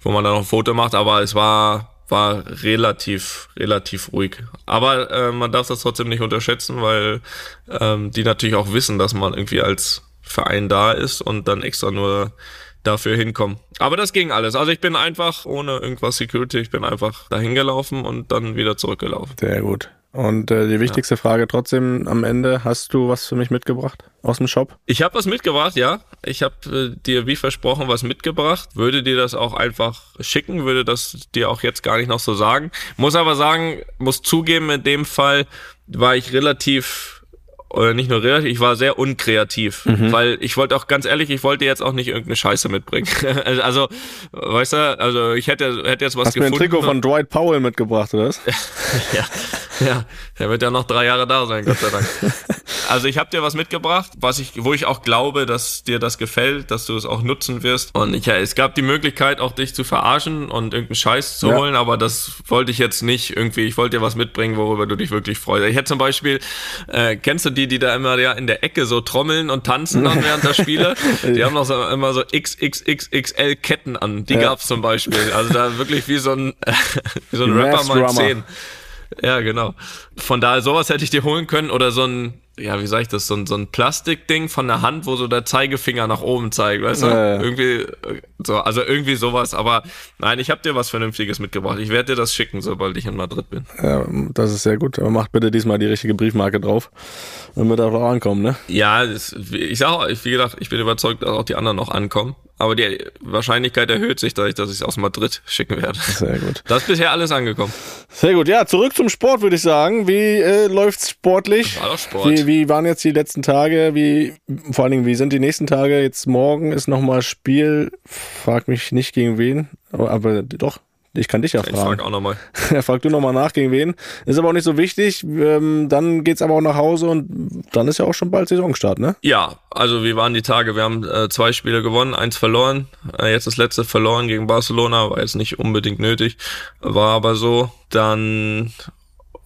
Speaker 4: wo man dann noch ein Foto macht, aber es war war relativ, relativ ruhig. Aber äh, man darf das trotzdem nicht unterschätzen, weil ähm, die natürlich auch wissen, dass man irgendwie als Verein da ist und dann extra nur dafür hinkommen. Aber das ging alles. Also ich bin einfach ohne irgendwas Security, ich bin einfach dahin gelaufen und dann wieder zurückgelaufen.
Speaker 3: Sehr gut. Und äh, die wichtigste ja. Frage trotzdem am Ende, hast du was für mich mitgebracht aus dem Shop?
Speaker 4: Ich habe was mitgebracht, ja. Ich habe äh, dir wie versprochen was mitgebracht. Würde dir das auch einfach schicken, würde das dir auch jetzt gar nicht noch so sagen. Muss aber sagen, muss zugeben, in dem Fall war ich relativ nicht nur relativ, ich war sehr unkreativ,
Speaker 3: Mhm.
Speaker 4: weil ich wollte auch ganz ehrlich, ich wollte jetzt auch nicht irgendeine Scheiße mitbringen. also, weißt du, also ich hätte, hätte jetzt was
Speaker 3: Hast du mir ein
Speaker 4: gefunden.
Speaker 3: Trikot von Dwight Powell mitgebracht, oder
Speaker 4: ja, ja, der wird ja noch drei Jahre da sein, Gott sei Dank. Also ich habe dir was mitgebracht, was ich, wo ich auch glaube, dass dir das gefällt, dass du es auch nutzen wirst. Und ich, ja, es gab die Möglichkeit, auch dich zu verarschen und irgendeinen Scheiß zu
Speaker 3: Ja.
Speaker 4: holen, aber das wollte ich jetzt nicht irgendwie. Ich wollte dir was mitbringen, worüber du dich wirklich freust. Ich hätte zum Beispiel, äh, kennst du die, die da immer ja in der Ecke so trommeln und tanzen dann während der Spiele? Die haben noch so, immer so XXXXL Ketten an. Die
Speaker 3: Ja.
Speaker 4: gab's zum Beispiel. Also da wirklich wie so ein, wie so ein
Speaker 3: Die
Speaker 4: Rapper mal
Speaker 3: Masked Drummer.
Speaker 4: 10. Ja, genau. Von daher, sowas hätte ich dir holen können oder so ein, ja, wie sag ich das, so ein, so ein Plastikding von der Hand, wo so der Zeigefinger nach oben zeigt, weißt du?
Speaker 3: Ja, ja.
Speaker 4: Irgendwie, äh, so, also irgendwie sowas, aber nein, ich habe dir was Vernünftiges mitgebracht. Ich werde dir das schicken, sobald ich in Madrid bin.
Speaker 3: Ja, das ist sehr gut. Aber macht bitte diesmal die richtige Briefmarke drauf, damit er auch ankommt, ne?
Speaker 4: Ja, das, ich sag auch, wie gesagt, ich bin überzeugt, dass auch die anderen noch ankommen. Aber die Wahrscheinlichkeit erhöht sich dadurch, dass ich es aus Madrid schicken werde.
Speaker 3: Sehr gut.
Speaker 4: Das ist bisher alles angekommen.
Speaker 3: Sehr gut. Ja, zurück zum Sport, würde ich sagen. Wie äh, läuft's sportlich?
Speaker 4: War doch Sport.
Speaker 3: Wie, wie waren jetzt die letzten Tage? Wie, vor allen Dingen, wie sind die nächsten Tage? Jetzt morgen ist nochmal Spiel. Frag mich nicht gegen wen. Aber, aber doch, ich kann dich ja
Speaker 4: Ich
Speaker 3: fragen.
Speaker 4: frage auch nochmal.
Speaker 3: Frag du nochmal nach, gegen wen. Ist aber auch nicht so wichtig. Ähm, dann geht's aber auch nach Hause und dann ist ja auch schon bald Saisonstart, ne?
Speaker 4: Ja, also wie waren die Tage? Wir haben äh, zwei Spiele gewonnen, eins verloren. Äh, jetzt das letzte verloren gegen Barcelona, war jetzt nicht unbedingt nötig, war aber so. Dann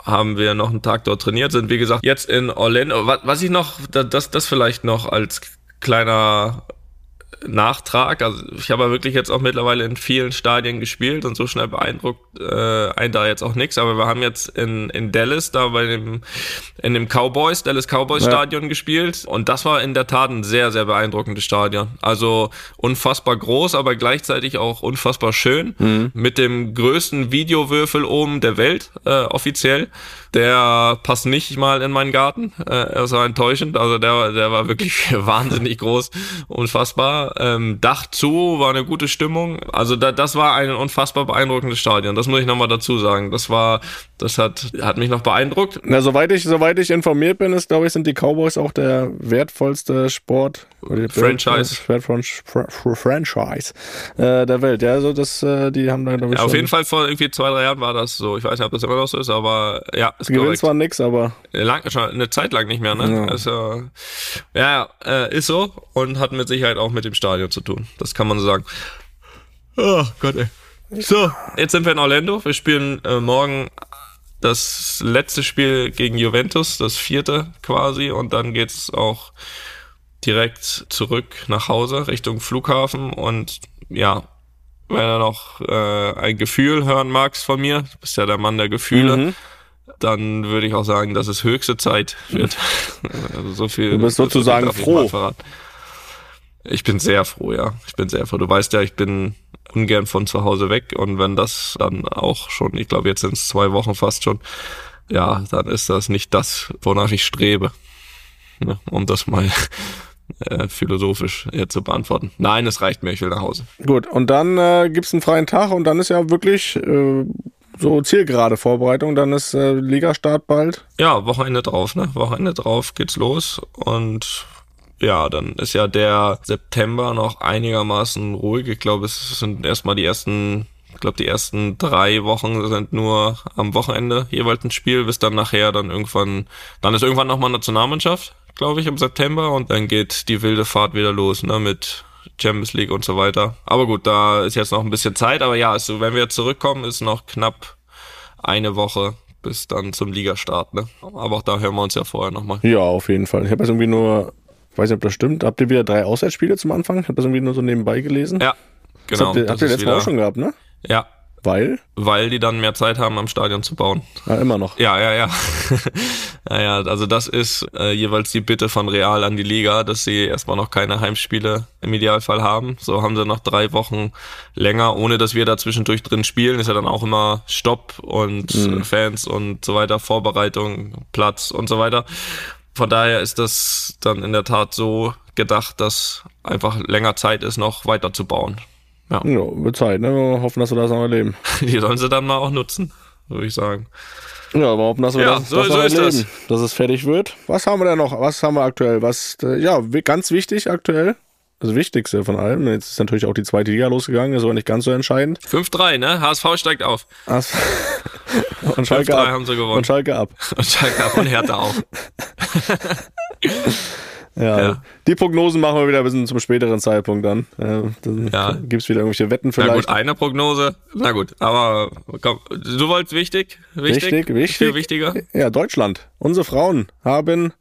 Speaker 4: haben wir noch einen Tag dort trainiert, sind wie gesagt jetzt in Orlando. Was, was ich noch, da- das, das vielleicht noch als kleiner Nachtrag. Also ich habe ja wirklich jetzt auch mittlerweile in vielen Stadien gespielt und so schnell beeindruckt äh, ein da jetzt auch nichts. Aber wir haben jetzt in, in Dallas da bei dem in dem Cowboys Dallas Cowboys
Speaker 3: Ja.
Speaker 4: Stadion gespielt und das war in der Tat ein sehr sehr beeindruckendes Stadion. Also unfassbar groß, aber gleichzeitig auch unfassbar schön mit dem größten Videowürfel oben der Welt äh, offiziell. Der passt nicht mal in meinen Garten. Äh, das war enttäuschend. Also der, der war wirklich wahnsinnig groß, unfassbar. Ähm, Dach zu, war eine gute Stimmung. Also da, das war ein unfassbar beeindruckendes Stadion. Das muss ich nochmal dazu sagen. Das war, das hat, hat mich noch beeindruckt.
Speaker 3: Na, soweit ich, soweit ich informiert bin, ist, glaube ich, sind die Cowboys auch der wertvollste Sport.
Speaker 4: Franchise.
Speaker 3: Franchise äh, der Welt. Ja, also das, äh, die haben da, glaube ich,
Speaker 4: Ja, auf jeden Fall vor irgendwie zwei, drei Jahren war das so. Ich weiß nicht, ob das immer noch so ist, aber ja, ist
Speaker 3: Sie gewinnen
Speaker 4: korrekt.
Speaker 3: zwar nix, aber
Speaker 4: Lang, schon eine Zeit lang nicht mehr, ne?
Speaker 3: Ja.
Speaker 4: Also, ja, äh, ist so und hat mit Sicherheit auch mit dem Stadion zu tun. Das kann man so sagen. Oh Gott, ey. So, jetzt sind wir in Orlando. Wir spielen äh, morgen das letzte Spiel gegen Juventus, das vierte quasi, und dann geht's auch direkt zurück nach Hause Richtung Flughafen und ja, wenn du noch äh, ein Gefühl hören magst von mir, du bist ja der Mann der Gefühle,
Speaker 3: Mhm.
Speaker 4: dann würde ich auch sagen, dass es höchste Zeit wird. also so viel.
Speaker 3: Du bist sozusagen froh.
Speaker 4: Ich bin sehr froh, ja. Ich bin sehr froh. Du weißt ja, ich bin ungern von zu Hause weg und wenn das dann auch schon, ich glaube jetzt sind es zwei Wochen fast schon, ja, dann ist das nicht das, wonach ich strebe. Ne? Um das mal äh, philosophisch äh, zu beantworten. Nein, es reicht mir, ich will nach Hause.
Speaker 3: gut. Und dann äh, gibt's einen freien Tag und dann ist ja wirklich äh, so zielgerade Vorbereitung. Dann ist äh, Ligastart bald.
Speaker 4: Ja, Wochenende drauf, ne? Wochenende drauf geht's los und ja, dann ist ja der September noch einigermaßen ruhig. Ich glaube, es sind erstmal die ersten, ich glaube, die ersten drei Wochen sind nur am Wochenende jeweils ein Spiel, bis dann nachher dann irgendwann, dann ist irgendwann nochmal Nationalmannschaft, glaube ich, im September und dann geht die wilde Fahrt wieder los, ne, mit Champions League und so weiter. Aber gut, da ist jetzt noch ein bisschen Zeit, aber ja, also wenn wir zurückkommen, ist noch knapp eine Woche bis dann zum Ligastart, ne? Aber auch da hören wir uns ja vorher nochmal.
Speaker 3: Ja, auf jeden Fall. Ich habe jetzt irgendwie nur, weiß nicht, ob das stimmt. Habt ihr wieder drei Auswärtsspiele zum Anfang? Ich habe das irgendwie nur so nebenbei gelesen.
Speaker 4: Ja,
Speaker 3: das
Speaker 4: genau.
Speaker 3: habt ihr,
Speaker 4: das
Speaker 3: habt ihr letztes Mal auch schon gehabt, ne?
Speaker 4: Ja,
Speaker 3: Weil?
Speaker 4: weil die dann mehr Zeit haben, am Stadion zu bauen.
Speaker 3: Ja, immer noch.
Speaker 4: Ja, ja, ja. naja, also das ist äh, jeweils die Bitte von Real an die Liga, dass sie erstmal noch keine Heimspiele im Idealfall haben. So haben sie noch drei Wochen länger, ohne dass wir da zwischendurch drin spielen. Ist ja dann auch immer Stopp und äh, Fans und so weiter, Vorbereitung, Platz und so weiter. Von daher ist das dann in der Tat so gedacht, dass einfach länger Zeit ist, noch weiter zu bauen. Ja,
Speaker 3: Ja, wird Zeit, ne? Wir hoffen, dass wir das noch erleben.
Speaker 4: die sollen sie dann mal auch nutzen. würde ich sagen.
Speaker 3: Ja, wir hoffen, dass wir
Speaker 4: Ja,
Speaker 3: das,
Speaker 4: so-
Speaker 3: dass,
Speaker 4: so ist das.
Speaker 3: erleben, dass es fertig wird. Was haben wir denn noch? Was haben wir aktuell? Was, äh, ja, ganz wichtig aktuell. Das Wichtigste von allem. Jetzt ist natürlich auch die zweite Liga losgegangen, das war nicht ganz so entscheidend.
Speaker 4: 5-3, ne? HSV steigt auf.
Speaker 3: Und Schalke
Speaker 4: 5-3
Speaker 3: ab.
Speaker 4: haben sie gewonnen.
Speaker 3: Und Schalke ab.
Speaker 4: Und Schalke ab und Hertha auch.
Speaker 3: Ja.
Speaker 4: Ja.
Speaker 3: Die Prognosen machen wir wieder ein bisschen zum späteren Zeitpunkt dann. Äh, dann
Speaker 4: Ja.
Speaker 3: gibt's wieder irgendwelche Wetten
Speaker 4: Na
Speaker 3: vielleicht.
Speaker 4: gut, eine Prognose. Na gut, aber komm, du wolltest wichtig? Wichtig,
Speaker 3: Wichtig, wichtig.
Speaker 4: Viel wichtiger.
Speaker 3: Ja, Deutschland. Unsere Frauen haben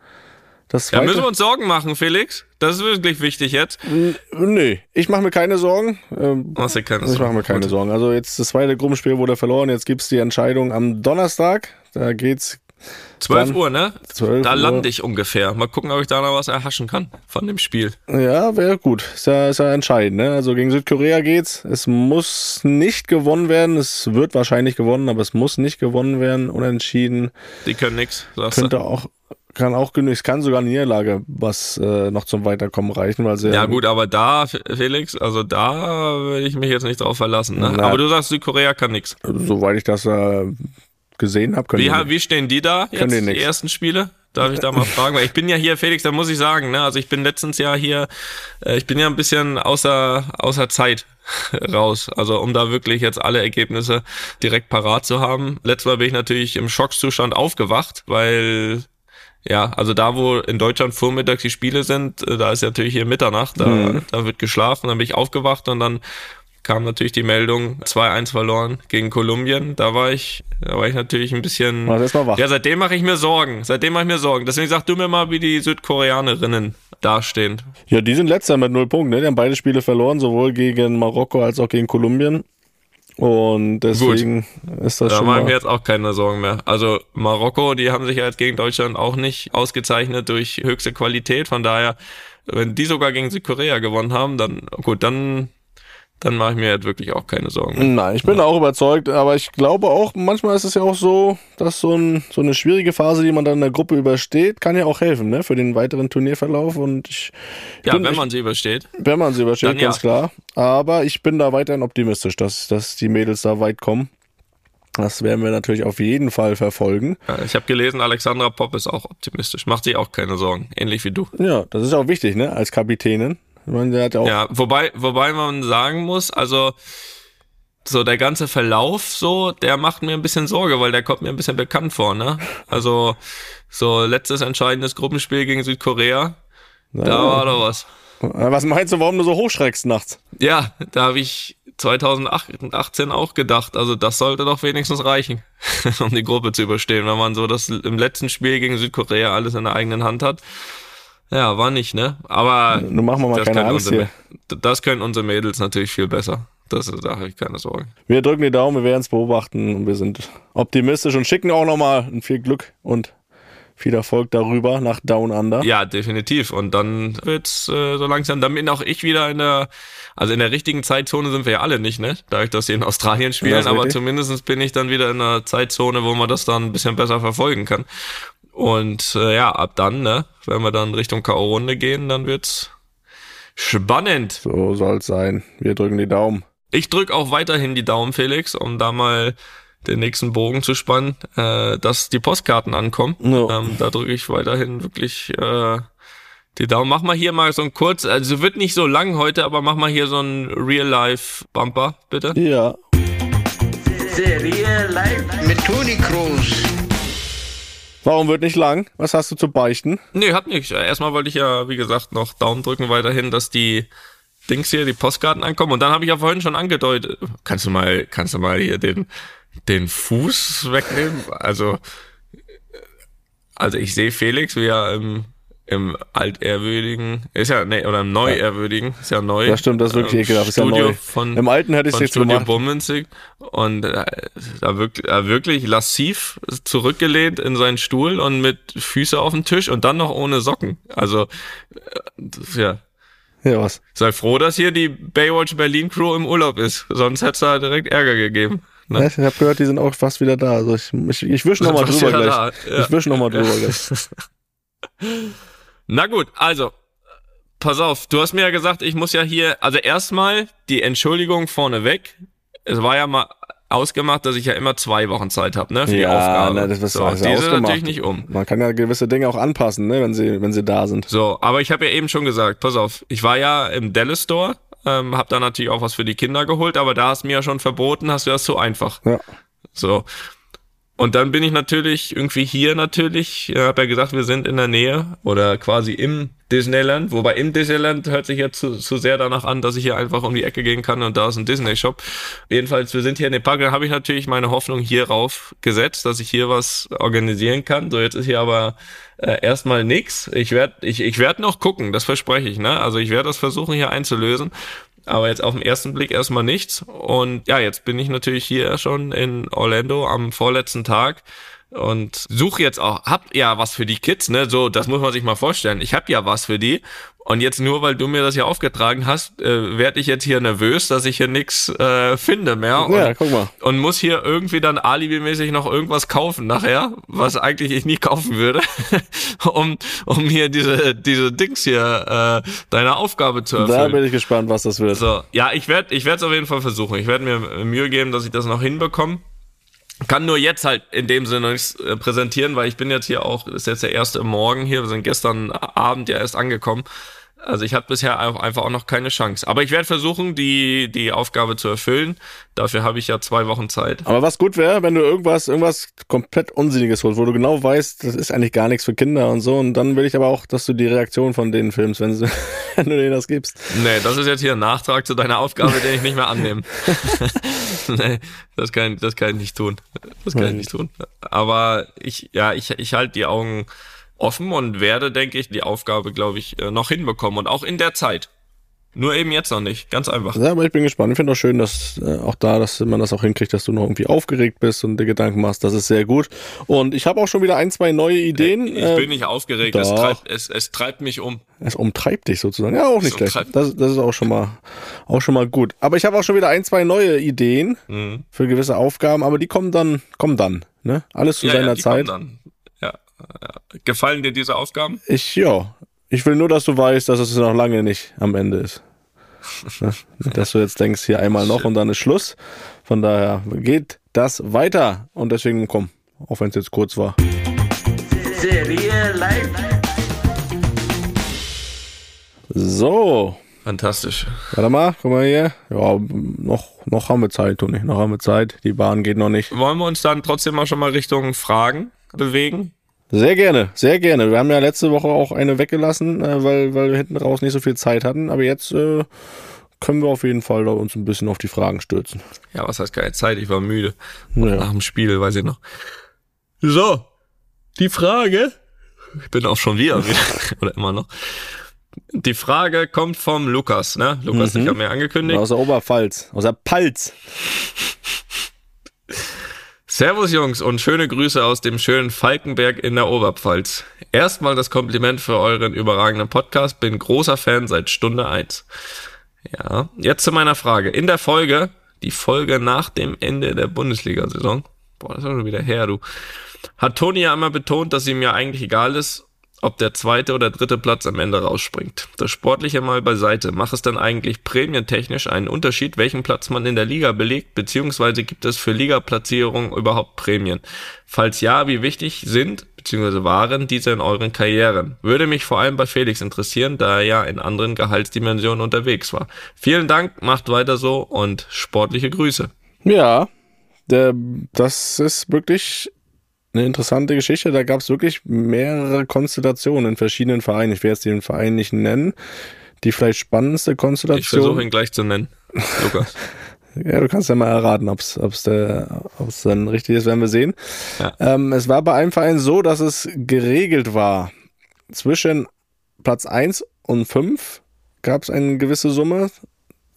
Speaker 3: das
Speaker 4: Da müssen wir uns Sorgen machen, Felix. Das ist wirklich wichtig jetzt.
Speaker 3: nee, ich mache mir keine Sorgen. Ähm,
Speaker 4: Machst du keine
Speaker 3: ich mache mir keine
Speaker 4: Gut.
Speaker 3: Sorgen. Also jetzt das zweite Gruppenspiel wurde verloren. Jetzt gibt's die Entscheidung am Donnerstag. Da geht's
Speaker 4: 12
Speaker 3: Dann
Speaker 4: Uhr, ne?
Speaker 3: 12
Speaker 4: Da lande ich ungefähr. Mal gucken, ob ich da noch was erhaschen kann von dem Spiel.
Speaker 3: Ja, wäre gut. Ist ja, ist ja entscheidend. Ne? Also gegen Südkorea geht's. Es muss nicht gewonnen werden. Es wird wahrscheinlich gewonnen, aber es muss nicht gewonnen werden. Unentschieden
Speaker 4: Die können nix, sagst
Speaker 3: könnte
Speaker 4: du.
Speaker 3: auch kann auch genug. Es kann sogar eine Niederlage, was äh, noch zum Weiterkommen reichen, weil sie
Speaker 4: Ja gut, aber da, Felix, also da will ich mich jetzt nicht drauf verlassen. Ne?
Speaker 3: Na.
Speaker 4: Aber du sagst, Südkorea kann nix.
Speaker 3: soweit ich das äh, gesehen habe, können
Speaker 4: Wie,
Speaker 3: die
Speaker 4: wie stehen die da jetzt,
Speaker 3: die
Speaker 4: die, ersten Spiele? Darf ich da mal fragen? Weil ich bin ja hier, Felix, da muss ich sagen, ne? Also ich bin letztens Jahr hier, äh, ich bin ja ein bisschen außer, außer Zeit raus. Also um da wirklich jetzt alle Ergebnisse direkt parat zu haben. Letztes Mal bin ich natürlich im Schockszustand aufgewacht, weil ja, also da, wo in Deutschland vormittags die Spiele sind, äh, da ist natürlich hier Mitternacht, da,
Speaker 3: Mhm.
Speaker 4: da wird geschlafen, dann bin ich aufgewacht und dann kam natürlich die Meldung 2-1 verloren gegen Kolumbien. Da war ich, da war ich natürlich ein bisschen.
Speaker 3: Mal wach.
Speaker 4: Ja, seitdem mache ich mir Sorgen. Seitdem mache ich mir Sorgen. Deswegen sag du mir mal, wie die Südkoreanerinnen dastehen.
Speaker 3: Ja, die sind letzter mit null Punkten. Ne? Die haben beide Spiele verloren, sowohl gegen Marokko als auch gegen Kolumbien. Und deswegen ist das
Speaker 4: Da
Speaker 3: schon
Speaker 4: mache ich
Speaker 3: mal.
Speaker 4: mir jetzt auch keine Sorgen mehr. Also Marokko, die haben sich ja jetzt gegen Deutschland auch nicht ausgezeichnet durch höchste Qualität. Von daher, wenn die sogar gegen Südkorea gewonnen haben, dann gut, dann dann mache ich mir jetzt wirklich auch keine Sorgen. mehr.
Speaker 3: Nein, ich bin auch überzeugt, aber ich glaube auch, manchmal ist es ja auch so, dass so, ein, so eine schwierige Phase, die man dann in der Gruppe übersteht, kann ja auch helfen, ne, für den weiteren Turnierverlauf. Und ich,
Speaker 4: Ja,
Speaker 3: bin-
Speaker 4: wenn
Speaker 3: ich-
Speaker 4: man sie übersteht.
Speaker 3: wenn man sie übersteht,
Speaker 4: Dann ja.
Speaker 3: ganz klar. Aber ich bin da weiterhin optimistisch, dass, dass die Mädels da weit kommen. Das werden wir natürlich auf jeden Fall verfolgen.
Speaker 4: Ja, ich habe gelesen, Alexandra Popp ist auch optimistisch. Macht sich auch keine Sorgen. Ähnlich wie du.
Speaker 3: Ja, das ist auch wichtig, ne, als Kapitänin. Meine, ja
Speaker 4: Ja, wobei, wobei man sagen muss, also so der ganze Verlauf so, der macht mir ein bisschen Sorge, weil der kommt mir ein bisschen bekannt vor, ne? Also so letztes entscheidendes Gruppenspiel gegen Südkorea, da war doch was.
Speaker 3: Äh, Was meinst du, warum du so hochschreckst nachts?
Speaker 4: Ja, da habe ich 2018 auch gedacht, also das sollte doch wenigstens reichen, um die Gruppe zu überstehen, wenn man so das im letzten Spiel gegen Südkorea alles in der eigenen Hand hat. Ja, war nicht, ne? Aber
Speaker 3: Nun machen wir mal
Speaker 4: das
Speaker 3: keine
Speaker 4: können
Speaker 3: Angst
Speaker 4: unsere,
Speaker 3: hier.
Speaker 4: Das können unsere Mädels natürlich viel besser. Das, da habe ich keine Sorgen.
Speaker 3: Wir drücken die Daumen, wir werden es beobachten und wir sind optimistisch und schicken auch nochmal viel Glück und viel Erfolg darüber nach Down Under.
Speaker 4: Ja, definitiv. Und dann wird's äh, so langsam, dann bin auch ich wieder in der, also in der richtigen Zeitzone sind wir ja alle nicht, ne? Dadurch, dass sie in Australien spielen, aber zumindest bin ich dann wieder in einer Zeitzone, wo man das dann ein bisschen besser verfolgen kann. Und äh, ja, ab dann, ne, wenn wir dann Richtung K.O.-Runde gehen, dann wird's spannend.
Speaker 3: So soll es sein. Wir drücken die Daumen.
Speaker 4: Ich drück auch weiterhin die Daumen, Felix, um da mal den nächsten Bogen zu spannen, äh, dass die Postkarten ankommen.
Speaker 3: Ja.
Speaker 4: Ähm, da drücke ich weiterhin wirklich äh, die Daumen. Mach mal hier mal so ein kurz, also wird nicht so lang heute, aber mach mal hier so ein Real-Life-Bumper, bitte.
Speaker 3: Ja.
Speaker 1: Serie live mit Toni Kroos.
Speaker 3: Warum wird nicht lang? Was hast du zu beichten?
Speaker 4: Nee, hat nicht. Erstmal wollte ich ja, wie gesagt, noch Daumen drücken weiterhin, dass die Dings hier, die Postkarten ankommen. Und dann habe ich ja vorhin schon angedeutet, kannst du mal, kannst du mal hier den, den Fuß wegnehmen? Also, also ich sehe Felix, wie er im, im altehrwürdigen, ist ja, nee, oder im neuehrwürdigen, ist ja neu.
Speaker 3: Das stimmt, das ist wirklich
Speaker 4: ähm,
Speaker 3: ekelhaft, ist ja neu.
Speaker 4: Von,
Speaker 3: Im Alten hätte ich
Speaker 4: von
Speaker 3: nichts
Speaker 4: Studio
Speaker 3: gemacht.
Speaker 4: Bummenzig und äh, da wirklich, äh, wirklich lassiv zurückgelehnt in seinen Stuhl und mit Füße auf dem Tisch und dann noch ohne Socken. Also äh, ja,
Speaker 3: Ja, was?
Speaker 4: sei froh, dass hier die Baywatch Berlin Crew im Urlaub ist, sonst hätte es da direkt Ärger gegeben. Ne?
Speaker 3: Ja, ich habe gehört, die sind auch fast wieder da. Also ich, ich, ich wische nochmal drüber
Speaker 4: wieder
Speaker 3: gleich.
Speaker 4: ja.
Speaker 3: Ich wische nochmal drüber gleich.
Speaker 4: Na gut, also pass auf, du hast mir ja gesagt, ich muss ja hier, also erstmal die Entschuldigung vorneweg. Es war ja mal ausgemacht, dass ich ja immer zwei Wochen Zeit habe, ne, für die
Speaker 3: Ja,
Speaker 4: Aufgabe.
Speaker 3: ne, das ist
Speaker 4: so, die sind
Speaker 3: ausgemacht.
Speaker 4: natürlich nicht um.
Speaker 3: Man kann ja gewisse Dinge auch anpassen, ne, wenn sie, wenn sie da sind.
Speaker 4: So, aber ich habe ja eben schon gesagt, pass auf, ich war ja im Dallas Store, ähm, habe da natürlich auch was für die Kinder geholt, aber da hast du mir ja schon verboten, hast du das so einfach.
Speaker 3: Ja.
Speaker 4: So. Und dann bin ich natürlich irgendwie hier natürlich, äh, habe ja gesagt, wir sind in der Nähe oder quasi im Disneyland, wobei im Disneyland hört sich jetzt zu, zu sehr danach an, dass ich hier einfach um die Ecke gehen kann und da ist ein Disney-Shop. Jedenfalls, wir sind hier in dem Park, da habe ich natürlich meine Hoffnung hierauf gesetzt, dass ich hier was organisieren kann. So, jetzt ist hier aber äh, erstmal nix. Ich werde ich, ich werd noch gucken, das verspreche ich, ne? Also ich werde das versuchen hier einzulösen. Aber jetzt auf den ersten Blick erstmal nichts. Und ja, jetzt bin ich natürlich hier schon in Orlando am vorletzten Tag und suche jetzt auch, hab ja was für die Kids, ne? So, das muss man sich mal vorstellen. Ich hab ja was für die. Und jetzt nur, weil du mir das hier aufgetragen hast, äh, werde ich jetzt hier nervös, dass ich hier nix äh, finde mehr. Und,
Speaker 3: Ja, guck mal.
Speaker 4: und muss hier irgendwie dann alibimäßig noch irgendwas kaufen nachher, was eigentlich ich nie kaufen würde, um, um hier diese, diese Dings hier, äh, deine Aufgabe zu
Speaker 3: Da
Speaker 4: erfüllen.
Speaker 3: bin ich gespannt, was das wird.
Speaker 4: So, ja, ich werde ich werde es auf jeden Fall versuchen. Ich werde mir Mühe geben, dass ich das noch hinbekomme. Kann nur jetzt halt in dem Sinne nichts äh, präsentieren, weil ich bin jetzt hier auch, ist jetzt der erste Morgen hier, wir sind gestern Abend ja erst angekommen. Also ich hatte bisher auch einfach auch noch keine Chance. Aber ich werde versuchen, die, die Aufgabe zu erfüllen. Dafür habe ich ja zwei Wochen Zeit.
Speaker 3: Aber was gut wäre, wenn du irgendwas, irgendwas komplett Unsinniges holst, wo du genau weißt, das ist eigentlich gar nichts für Kinder und so. Und dann will ich aber auch, dass du die Reaktion von denen filmst, wenn, sie, wenn du denen das gibst.
Speaker 4: Nee, das ist jetzt hier ein Nachtrag zu deiner Aufgabe, den ich nicht mehr annehme. nee, das kann, das kann ich nicht tun. Das kann ich nicht tun. Aber ich, ja, ich, ich halte die Augen offen und werde, denke ich, die Aufgabe, glaube ich, äh, noch hinbekommen. Und auch in der Zeit. Nur eben jetzt noch nicht. Ganz einfach.
Speaker 3: Ja, aber ich bin gespannt. Ich finde auch schön, dass äh, auch da, dass man das auch hinkriegt, dass du noch irgendwie aufgeregt bist und dir Gedanken machst. Das ist sehr gut. Und ich habe auch schon wieder ein, zwei neue Ideen.
Speaker 4: Ich
Speaker 3: Äh,
Speaker 4: bin nicht aufgeregt. Es treibt, es, es treibt mich um.
Speaker 3: Es umtreibt dich sozusagen. Ja, auch nicht schlecht. Das, das ist auch schon mal, auch schon mal gut. Aber ich habe auch schon wieder ein, zwei neue Ideen
Speaker 4: Mhm.
Speaker 3: für gewisse Aufgaben, aber die kommen dann, kommen dann. Ne? Alles zu
Speaker 4: Ja,
Speaker 3: seiner
Speaker 4: ja, die
Speaker 3: Zeit.
Speaker 4: kommen dann. Gefallen dir diese Aufgaben?
Speaker 3: Ich, ja. Ich will nur, dass du weißt, dass es noch lange nicht am Ende ist. Dass du jetzt denkst, hier einmal noch und dann ist Schluss. Von daher geht das weiter. Und deswegen komm, auch wenn es jetzt kurz war.
Speaker 1: Serie live.
Speaker 3: So,
Speaker 4: Fantastisch.
Speaker 3: warte mal, guck mal hier. Ja, noch, noch haben wir Zeit, Toni. Noch haben wir Zeit. Die Bahn geht noch nicht.
Speaker 4: Wollen wir uns dann trotzdem mal schon mal Richtung Fragen bewegen?
Speaker 3: Sehr gerne, sehr gerne. Wir haben ja letzte Woche auch eine weggelassen, äh, weil, weil wir hinten raus nicht so viel Zeit hatten. Aber jetzt äh, können wir auf jeden Fall da uns ein bisschen auf die Fragen stürzen.
Speaker 4: Ja, was heißt keine Zeit? Ich war müde.
Speaker 3: Ja.
Speaker 4: Nach dem Spiel, weiß ich noch. So, die Frage. Ich bin auch schon wieder, wieder oder immer noch. Die Frage kommt vom Lukas, ne? Lukas,
Speaker 3: Mhm.
Speaker 4: ich habe mir angekündigt.
Speaker 3: Aus der Oberpfalz, aus der Palz.
Speaker 4: Servus Jungs und schöne Grüße aus dem schönen Falkenberg in der Oberpfalz. Erstmal das Kompliment für euren überragenden Podcast. Bin großer Fan seit Stunde eins. Ja, jetzt zu meiner Frage. In der Folge, die Folge nach dem Ende der Bundesliga-Saison, boah, das ist schon wieder her, du, hat Toni ja immer betont, dass ihm ja eigentlich egal ist, ob der zweite oder dritte Platz am Ende rausspringt. Das Sportliche mal beiseite. Macht es dann eigentlich prämientechnisch einen Unterschied, welchen Platz man in der Liga belegt, beziehungsweise gibt es für Ligaplatzierung überhaupt Prämien? Falls ja, wie wichtig sind, beziehungsweise waren diese in euren Karrieren? Würde mich vor allem bei Felix interessieren, da er ja in anderen Gehaltsdimensionen unterwegs war. Vielen Dank, macht weiter so und sportliche Grüße.
Speaker 3: Ja, der, das ist wirklich eine interessante Geschichte. Da gab es wirklich mehrere Konstellationen in verschiedenen Vereinen. Ich werde jetzt den Verein nicht nennen. Die vielleicht spannendste
Speaker 4: Ich versuche
Speaker 3: Konstellation.
Speaker 4: ihn gleich zu nennen. Lukas.
Speaker 3: Ja, du kannst ja mal erraten, ob es dann richtig ist, werden wir sehen.
Speaker 4: Ja.
Speaker 3: Ähm, es war bei einem Verein so, dass es geregelt war. Zwischen Platz 1 und 5 gab es eine gewisse Summe.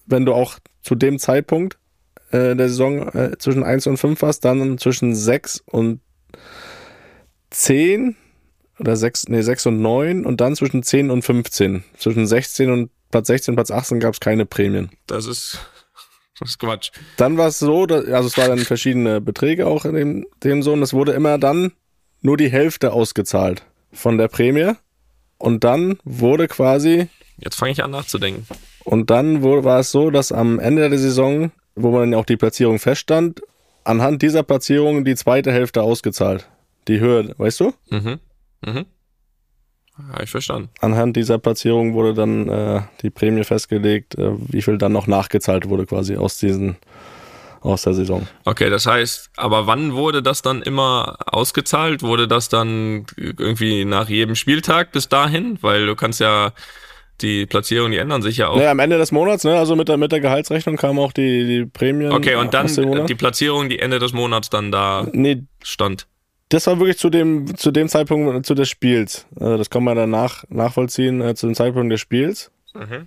Speaker 3: Wenn du auch zu dem Zeitpunkt äh, der Saison äh, zwischen 1 und 5 warst, dann zwischen 6 und 10 oder 6, nee, 6 und 9 und dann zwischen 10 und 15. Zwischen 16 und Platz 16 und Platz 18 gab es keine Prämien.
Speaker 4: Das ist, das ist Quatsch.
Speaker 3: Dann war es so, dass, also es waren dann verschiedene Beträge auch in dem, dem so und es wurde immer dann nur die Hälfte ausgezahlt von der Prämie und dann wurde quasi
Speaker 4: Jetzt fange ich an nachzudenken.
Speaker 3: und dann wurde, war es so, dass am Ende der Saison, wo man dann auch die Platzierung feststand, anhand dieser Platzierung die zweite Hälfte ausgezahlt. Die Höhe, weißt du?
Speaker 4: Mhm. Mhm. Habe ich verstanden.
Speaker 3: Anhand dieser Platzierung wurde dann äh, die Prämie festgelegt, äh, wie viel dann noch nachgezahlt wurde quasi aus diesen aus der Saison.
Speaker 4: Okay, das heißt, aber wann wurde das dann immer ausgezahlt? Wurde das dann irgendwie nach jedem Spieltag bis dahin? Weil du kannst ja die Platzierungen, die ändern sich ja auch.
Speaker 3: Naja, am Ende des Monats, ne? Also mit der, mit der Gehaltsrechnung kamen auch die, die Prämien.
Speaker 4: Okay, und dann
Speaker 3: Monat.
Speaker 4: die Platzierung, die Ende des Monats dann da
Speaker 3: Nee,
Speaker 4: stand.
Speaker 3: das war wirklich zu dem, zu dem Zeitpunkt zu des Spiels. Also das kann man danach nachvollziehen, äh, zu dem Zeitpunkt des Spiels,
Speaker 4: Mhm.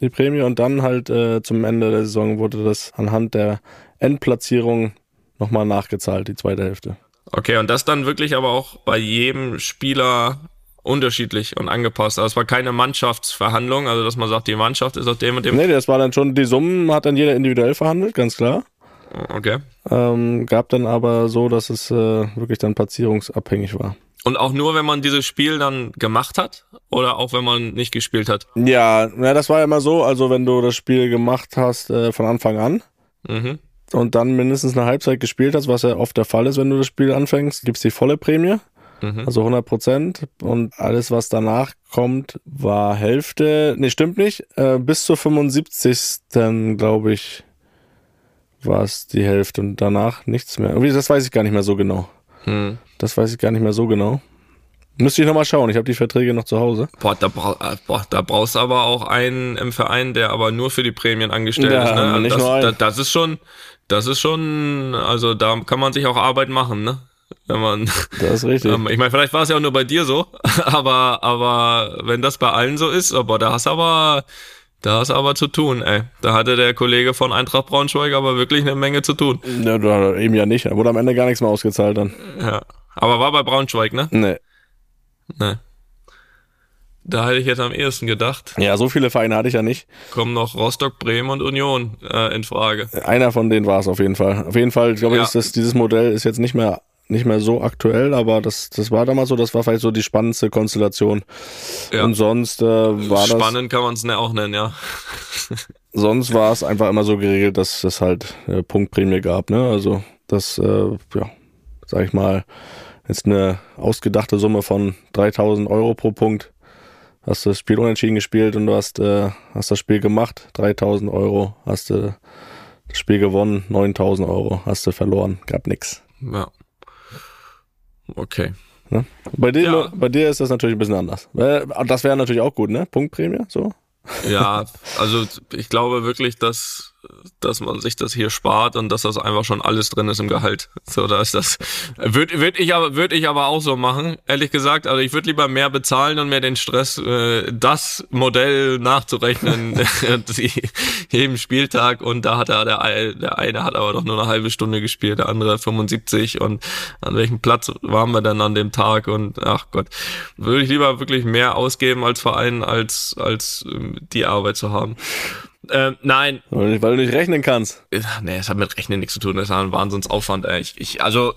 Speaker 3: die Prämie. Und dann halt äh, zum Ende der Saison wurde das anhand der Endplatzierung nochmal nachgezahlt, die zweite Hälfte.
Speaker 4: Okay, und das dann wirklich aber auch bei jedem Spieler unterschiedlich und angepasst. Also es war keine Mannschaftsverhandlung, also dass man sagt, die Mannschaft ist auf dem und dem.
Speaker 3: Nee, das war dann schon, die Summen hat dann jeder individuell verhandelt, ganz klar.
Speaker 4: Okay.
Speaker 3: Ähm, gab dann aber so, dass es äh, wirklich dann platzierungsabhängig war.
Speaker 4: Und auch nur, wenn man dieses Spiel dann gemacht hat oder auch wenn man nicht gespielt hat.
Speaker 3: Ja, na, das war ja immer so, also wenn du das Spiel gemacht hast äh, von Anfang an
Speaker 4: Mhm.
Speaker 3: und dann mindestens eine Halbzeit gespielt hast, was ja oft der Fall ist, wenn du das Spiel anfängst, gibt's die volle Prämie,
Speaker 4: Mhm.
Speaker 3: also 100 Prozent und alles, was danach kommt, war Hälfte, nee, stimmt nicht, äh, bis zur 75. glaube ich, war es die Hälfte und danach nichts mehr. Irgendwie, das weiß ich gar nicht mehr so genau.
Speaker 4: Hm.
Speaker 3: Das weiß ich gar nicht mehr so genau. Müsste ich nochmal schauen, ich habe die Verträge noch zu Hause.
Speaker 4: Boah, da, äh, boah, da brauchst du aber auch einen im Verein, der aber nur für die Prämien angestellt
Speaker 3: Ja,
Speaker 4: ist. Ne?
Speaker 3: nicht
Speaker 4: das,
Speaker 3: nur einen.
Speaker 4: da, das ist schon, das ist schon, also da kann man sich auch Arbeit machen, ne? Wenn man,
Speaker 3: Das ist richtig.
Speaker 4: ähm, ich meine, vielleicht war es ja auch nur bei dir so, aber, aber wenn das bei allen so ist, aber da hast aber, da hast aber zu tun, ey. Da hatte der Kollege von Eintracht Braunschweig aber wirklich eine Menge zu tun.
Speaker 3: Ja, eben ja nicht. Da wurde am Ende gar nichts mehr ausgezahlt dann.
Speaker 4: Ja. Aber war bei Braunschweig, ne?
Speaker 3: Nee.
Speaker 4: Ne. Da hätte ich jetzt am ehesten gedacht,
Speaker 3: Ja, so viele Vereine hatte ich ja nicht.
Speaker 4: kommen noch Rostock, Bremen und Union äh, in Frage.
Speaker 3: Einer von denen war es auf jeden Fall. Auf jeden Fall, glaube ich,
Speaker 4: Ja.
Speaker 3: ist das, dieses Modell ist jetzt nicht mehr nicht mehr so aktuell, aber das, das war damals so, das war vielleicht so die spannendste Konstellation.
Speaker 4: Ja.
Speaker 3: Und sonst äh, war das,
Speaker 4: Spannend kann man es auch nennen, ja.
Speaker 3: sonst war es einfach immer so geregelt, dass es halt äh, Punktprämie gab, ne? Also das, äh, ja, sag ich mal, ist eine ausgedachte Summe von 3000 Euro pro Punkt. Hast du das Spiel unentschieden gespielt und du hast, äh, hast das Spiel gemacht, 3000 Euro, hast du das Spiel gewonnen, 9000 Euro, hast du verloren, gab nix.
Speaker 4: Ja. Okay.
Speaker 3: Ne? Bei, dir,
Speaker 4: Ja.
Speaker 3: bei dir ist das natürlich ein bisschen anders. Weil, Das wäre natürlich auch gut, ne? Punktprämie, so.
Speaker 4: Ja, also ich glaube wirklich, dass, dass man sich das hier spart und dass das einfach schon alles drin ist im Gehalt. So, da ist das. Würde würd ich aber, würde ich aber auch so machen, ehrlich gesagt. Also ich würde lieber mehr bezahlen und mehr den Stress, äh, das Modell nachzurechnen, jeden Spieltag. Und da hat er, der, der eine hat aber doch nur eine halbe Stunde gespielt, der andere 75 und an welchem Platz waren wir denn an dem Tag und ach Gott, würde ich lieber wirklich mehr ausgeben als Verein, als, als ähm, die Arbeit zu haben. Ähm, nein,
Speaker 3: Weil, du nicht rechnen kannst.
Speaker 4: äh, nee, es hat mit Rechnen nichts zu tun, das ist ein Wahnsinnsaufwand. Ich, ich, also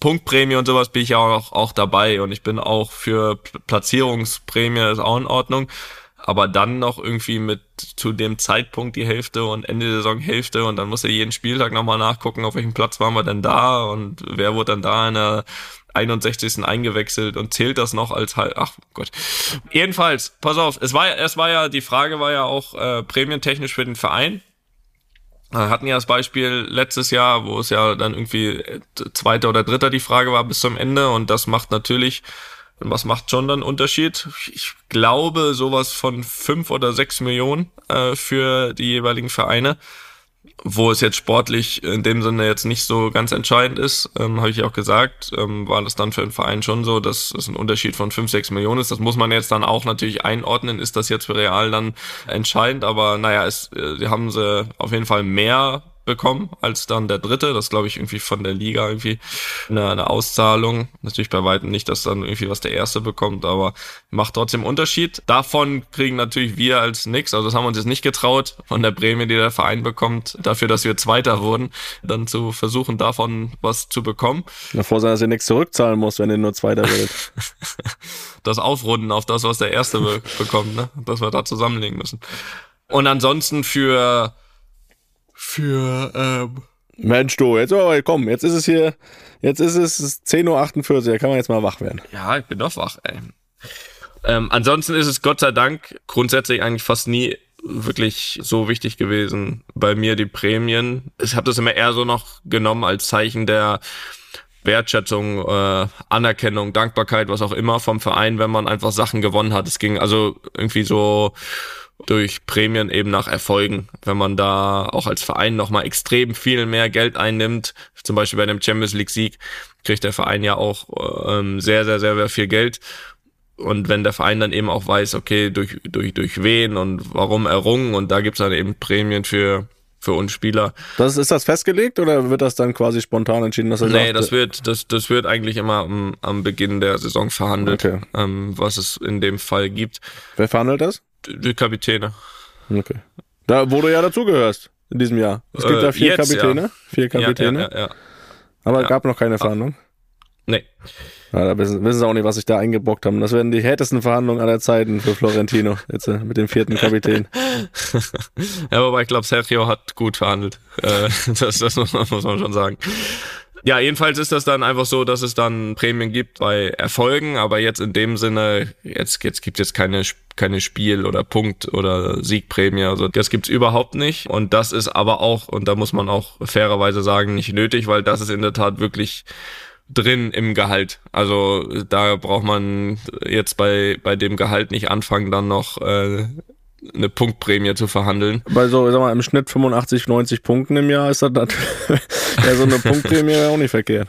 Speaker 4: Punktprämie und sowas bin ich ja auch, auch dabei und ich bin auch für Platzierungsprämie ist auch in Ordnung. Aber dann noch irgendwie mit zu dem Zeitpunkt die Hälfte und Ende der Saison Hälfte und dann muss er jeden Spieltag nochmal nachgucken, auf welchem Platz waren wir denn da und wer wurde dann da in der 61. eingewechselt und zählt das noch als halt, ach Gott. Jedenfalls, pass auf, es war ja, es war ja, die Frage war ja auch äh, prämientechnisch für den Verein. Wir hatten ja das Beispiel letztes Jahr, wo es ja dann irgendwie äh, zweiter oder dritter die Frage war bis zum Ende und das macht natürlich, was macht schon dann Unterschied? Ich glaube sowas von fünf oder sechs Millionen äh, für die jeweiligen Vereine, wo es jetzt sportlich in dem Sinne jetzt nicht so ganz entscheidend ist, ähm, habe ich auch gesagt, ähm, war das dann für den Verein schon so, dass es ein Unterschied von fünf, sechs Millionen ist. Das muss man jetzt dann auch natürlich einordnen. Ist das jetzt für Real dann entscheidend? Aber naja, es, äh, die haben sie auf jeden Fall mehr bekommen als dann der dritte. Das glaube ich irgendwie von der Liga irgendwie eine, eine Auszahlung. Natürlich bei weitem nicht, dass dann irgendwie was der erste bekommt, aber macht trotzdem Unterschied. Davon kriegen natürlich wir als nix. Also das haben wir uns jetzt nicht getraut, von der Prämie, die der Verein bekommt, dafür, dass wir Zweiter wurden, dann zu versuchen, davon was zu bekommen.
Speaker 3: Davor sein, dass ihr nichts zurückzahlen musst, wenn ihr nur Zweiter werdet.
Speaker 4: das aufrunden auf das, was der Erste be bekommt, ne? dass wir da zusammenlegen müssen. Und ansonsten für für ähm,
Speaker 3: Mensch, du, jetzt aber komm, jetzt ist es hier, jetzt ist es 10.48 Uhr, da kann man jetzt mal wach werden.
Speaker 4: Ja, ich bin doch wach, ey. Ähm, ansonsten ist es Gott sei Dank grundsätzlich eigentlich fast nie wirklich so wichtig gewesen bei mir, die Prämien. Ich habe das immer eher so noch genommen als Zeichen der Wertschätzung, äh, Anerkennung, Dankbarkeit, was auch immer vom Verein, wenn man einfach Sachen gewonnen hat. Es ging also irgendwie so durch Prämien eben nach Erfolgen. Wenn man da auch als Verein nochmal extrem viel mehr Geld einnimmt, zum Beispiel bei einem Champions League Sieg, kriegt der Verein ja auch ähm, sehr, sehr, sehr, sehr viel Geld. Und wenn der Verein dann eben auch weiß, okay, durch, durch, durch wen und warum errungen und da gibt's dann eben Prämien für, für uns Spieler.
Speaker 3: Das, ist das festgelegt oder wird das dann quasi spontan entschieden? Dass er
Speaker 4: nee,
Speaker 3: sagt,
Speaker 4: das wird, das, das wird eigentlich immer am, am Beginn der Saison verhandelt,
Speaker 3: Okay.
Speaker 4: ähm, was es in dem Fall gibt.
Speaker 3: Wer verhandelt das?
Speaker 4: Die Kapitäne.
Speaker 3: Okay. Da, wo du ja dazugehörst in diesem Jahr. Es gibt
Speaker 4: Äh,
Speaker 3: ja vier
Speaker 4: jetzt,
Speaker 3: Kapitäne.
Speaker 4: ja.
Speaker 3: Vier Kapitäne.
Speaker 4: Ja, ja.
Speaker 3: Aber gab noch keine Verhandlung.
Speaker 4: Nee.
Speaker 3: Ja, da wissen, wissen sie auch nicht, was sich da eingebrockt haben. Das werden die härtesten Verhandlungen aller Zeiten für Florentino. Jetzt äh, mit dem vierten Kapitän.
Speaker 4: Ja, wobei ich glaube, Sergio hat gut verhandelt. Äh, das das muss, man, muss man schon sagen. Ja, jedenfalls ist das dann einfach so, dass es dann Prämien gibt bei Erfolgen, aber jetzt in dem Sinne, jetzt, jetzt gibt es jetzt keine, keine Spiel- oder Punkt- oder Siegprämie. Also das gibt's überhaupt nicht. Und das ist aber auch, und da muss man auch fairerweise sagen, nicht nötig, weil das ist in der Tat wirklich drin im Gehalt. Also da braucht man jetzt bei, bei dem Gehalt nicht anfangen, dann noch äh, eine Punktprämie zu verhandeln.
Speaker 3: Bei so, sag mal, im Schnitt 85, 90 Punkten im Jahr ist das natürlich, ja, so eine Punktprämie wäre auch nicht verkehrt.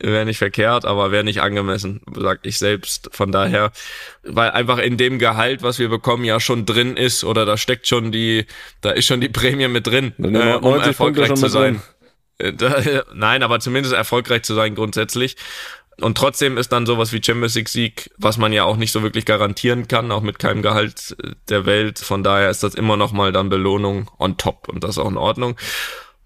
Speaker 4: Wäre nicht verkehrt, aber wäre nicht angemessen, sag ich selbst. Von daher, weil einfach in dem Gehalt, was wir bekommen, ja schon drin ist oder da steckt schon die, da ist schon die Prämie mit drin, äh, um
Speaker 3: 90 Punkte
Speaker 4: erfolgreich zu sein. Äh, Da, nein, aber zumindest erfolgreich zu sein grundsätzlich. Und trotzdem ist dann sowas wie Champions League Sieg, was man ja auch nicht so wirklich garantieren kann, auch mit keinem Gehalt äh, der Welt. Von daher ist das immer noch mal dann Belohnung on top und das ist auch in Ordnung.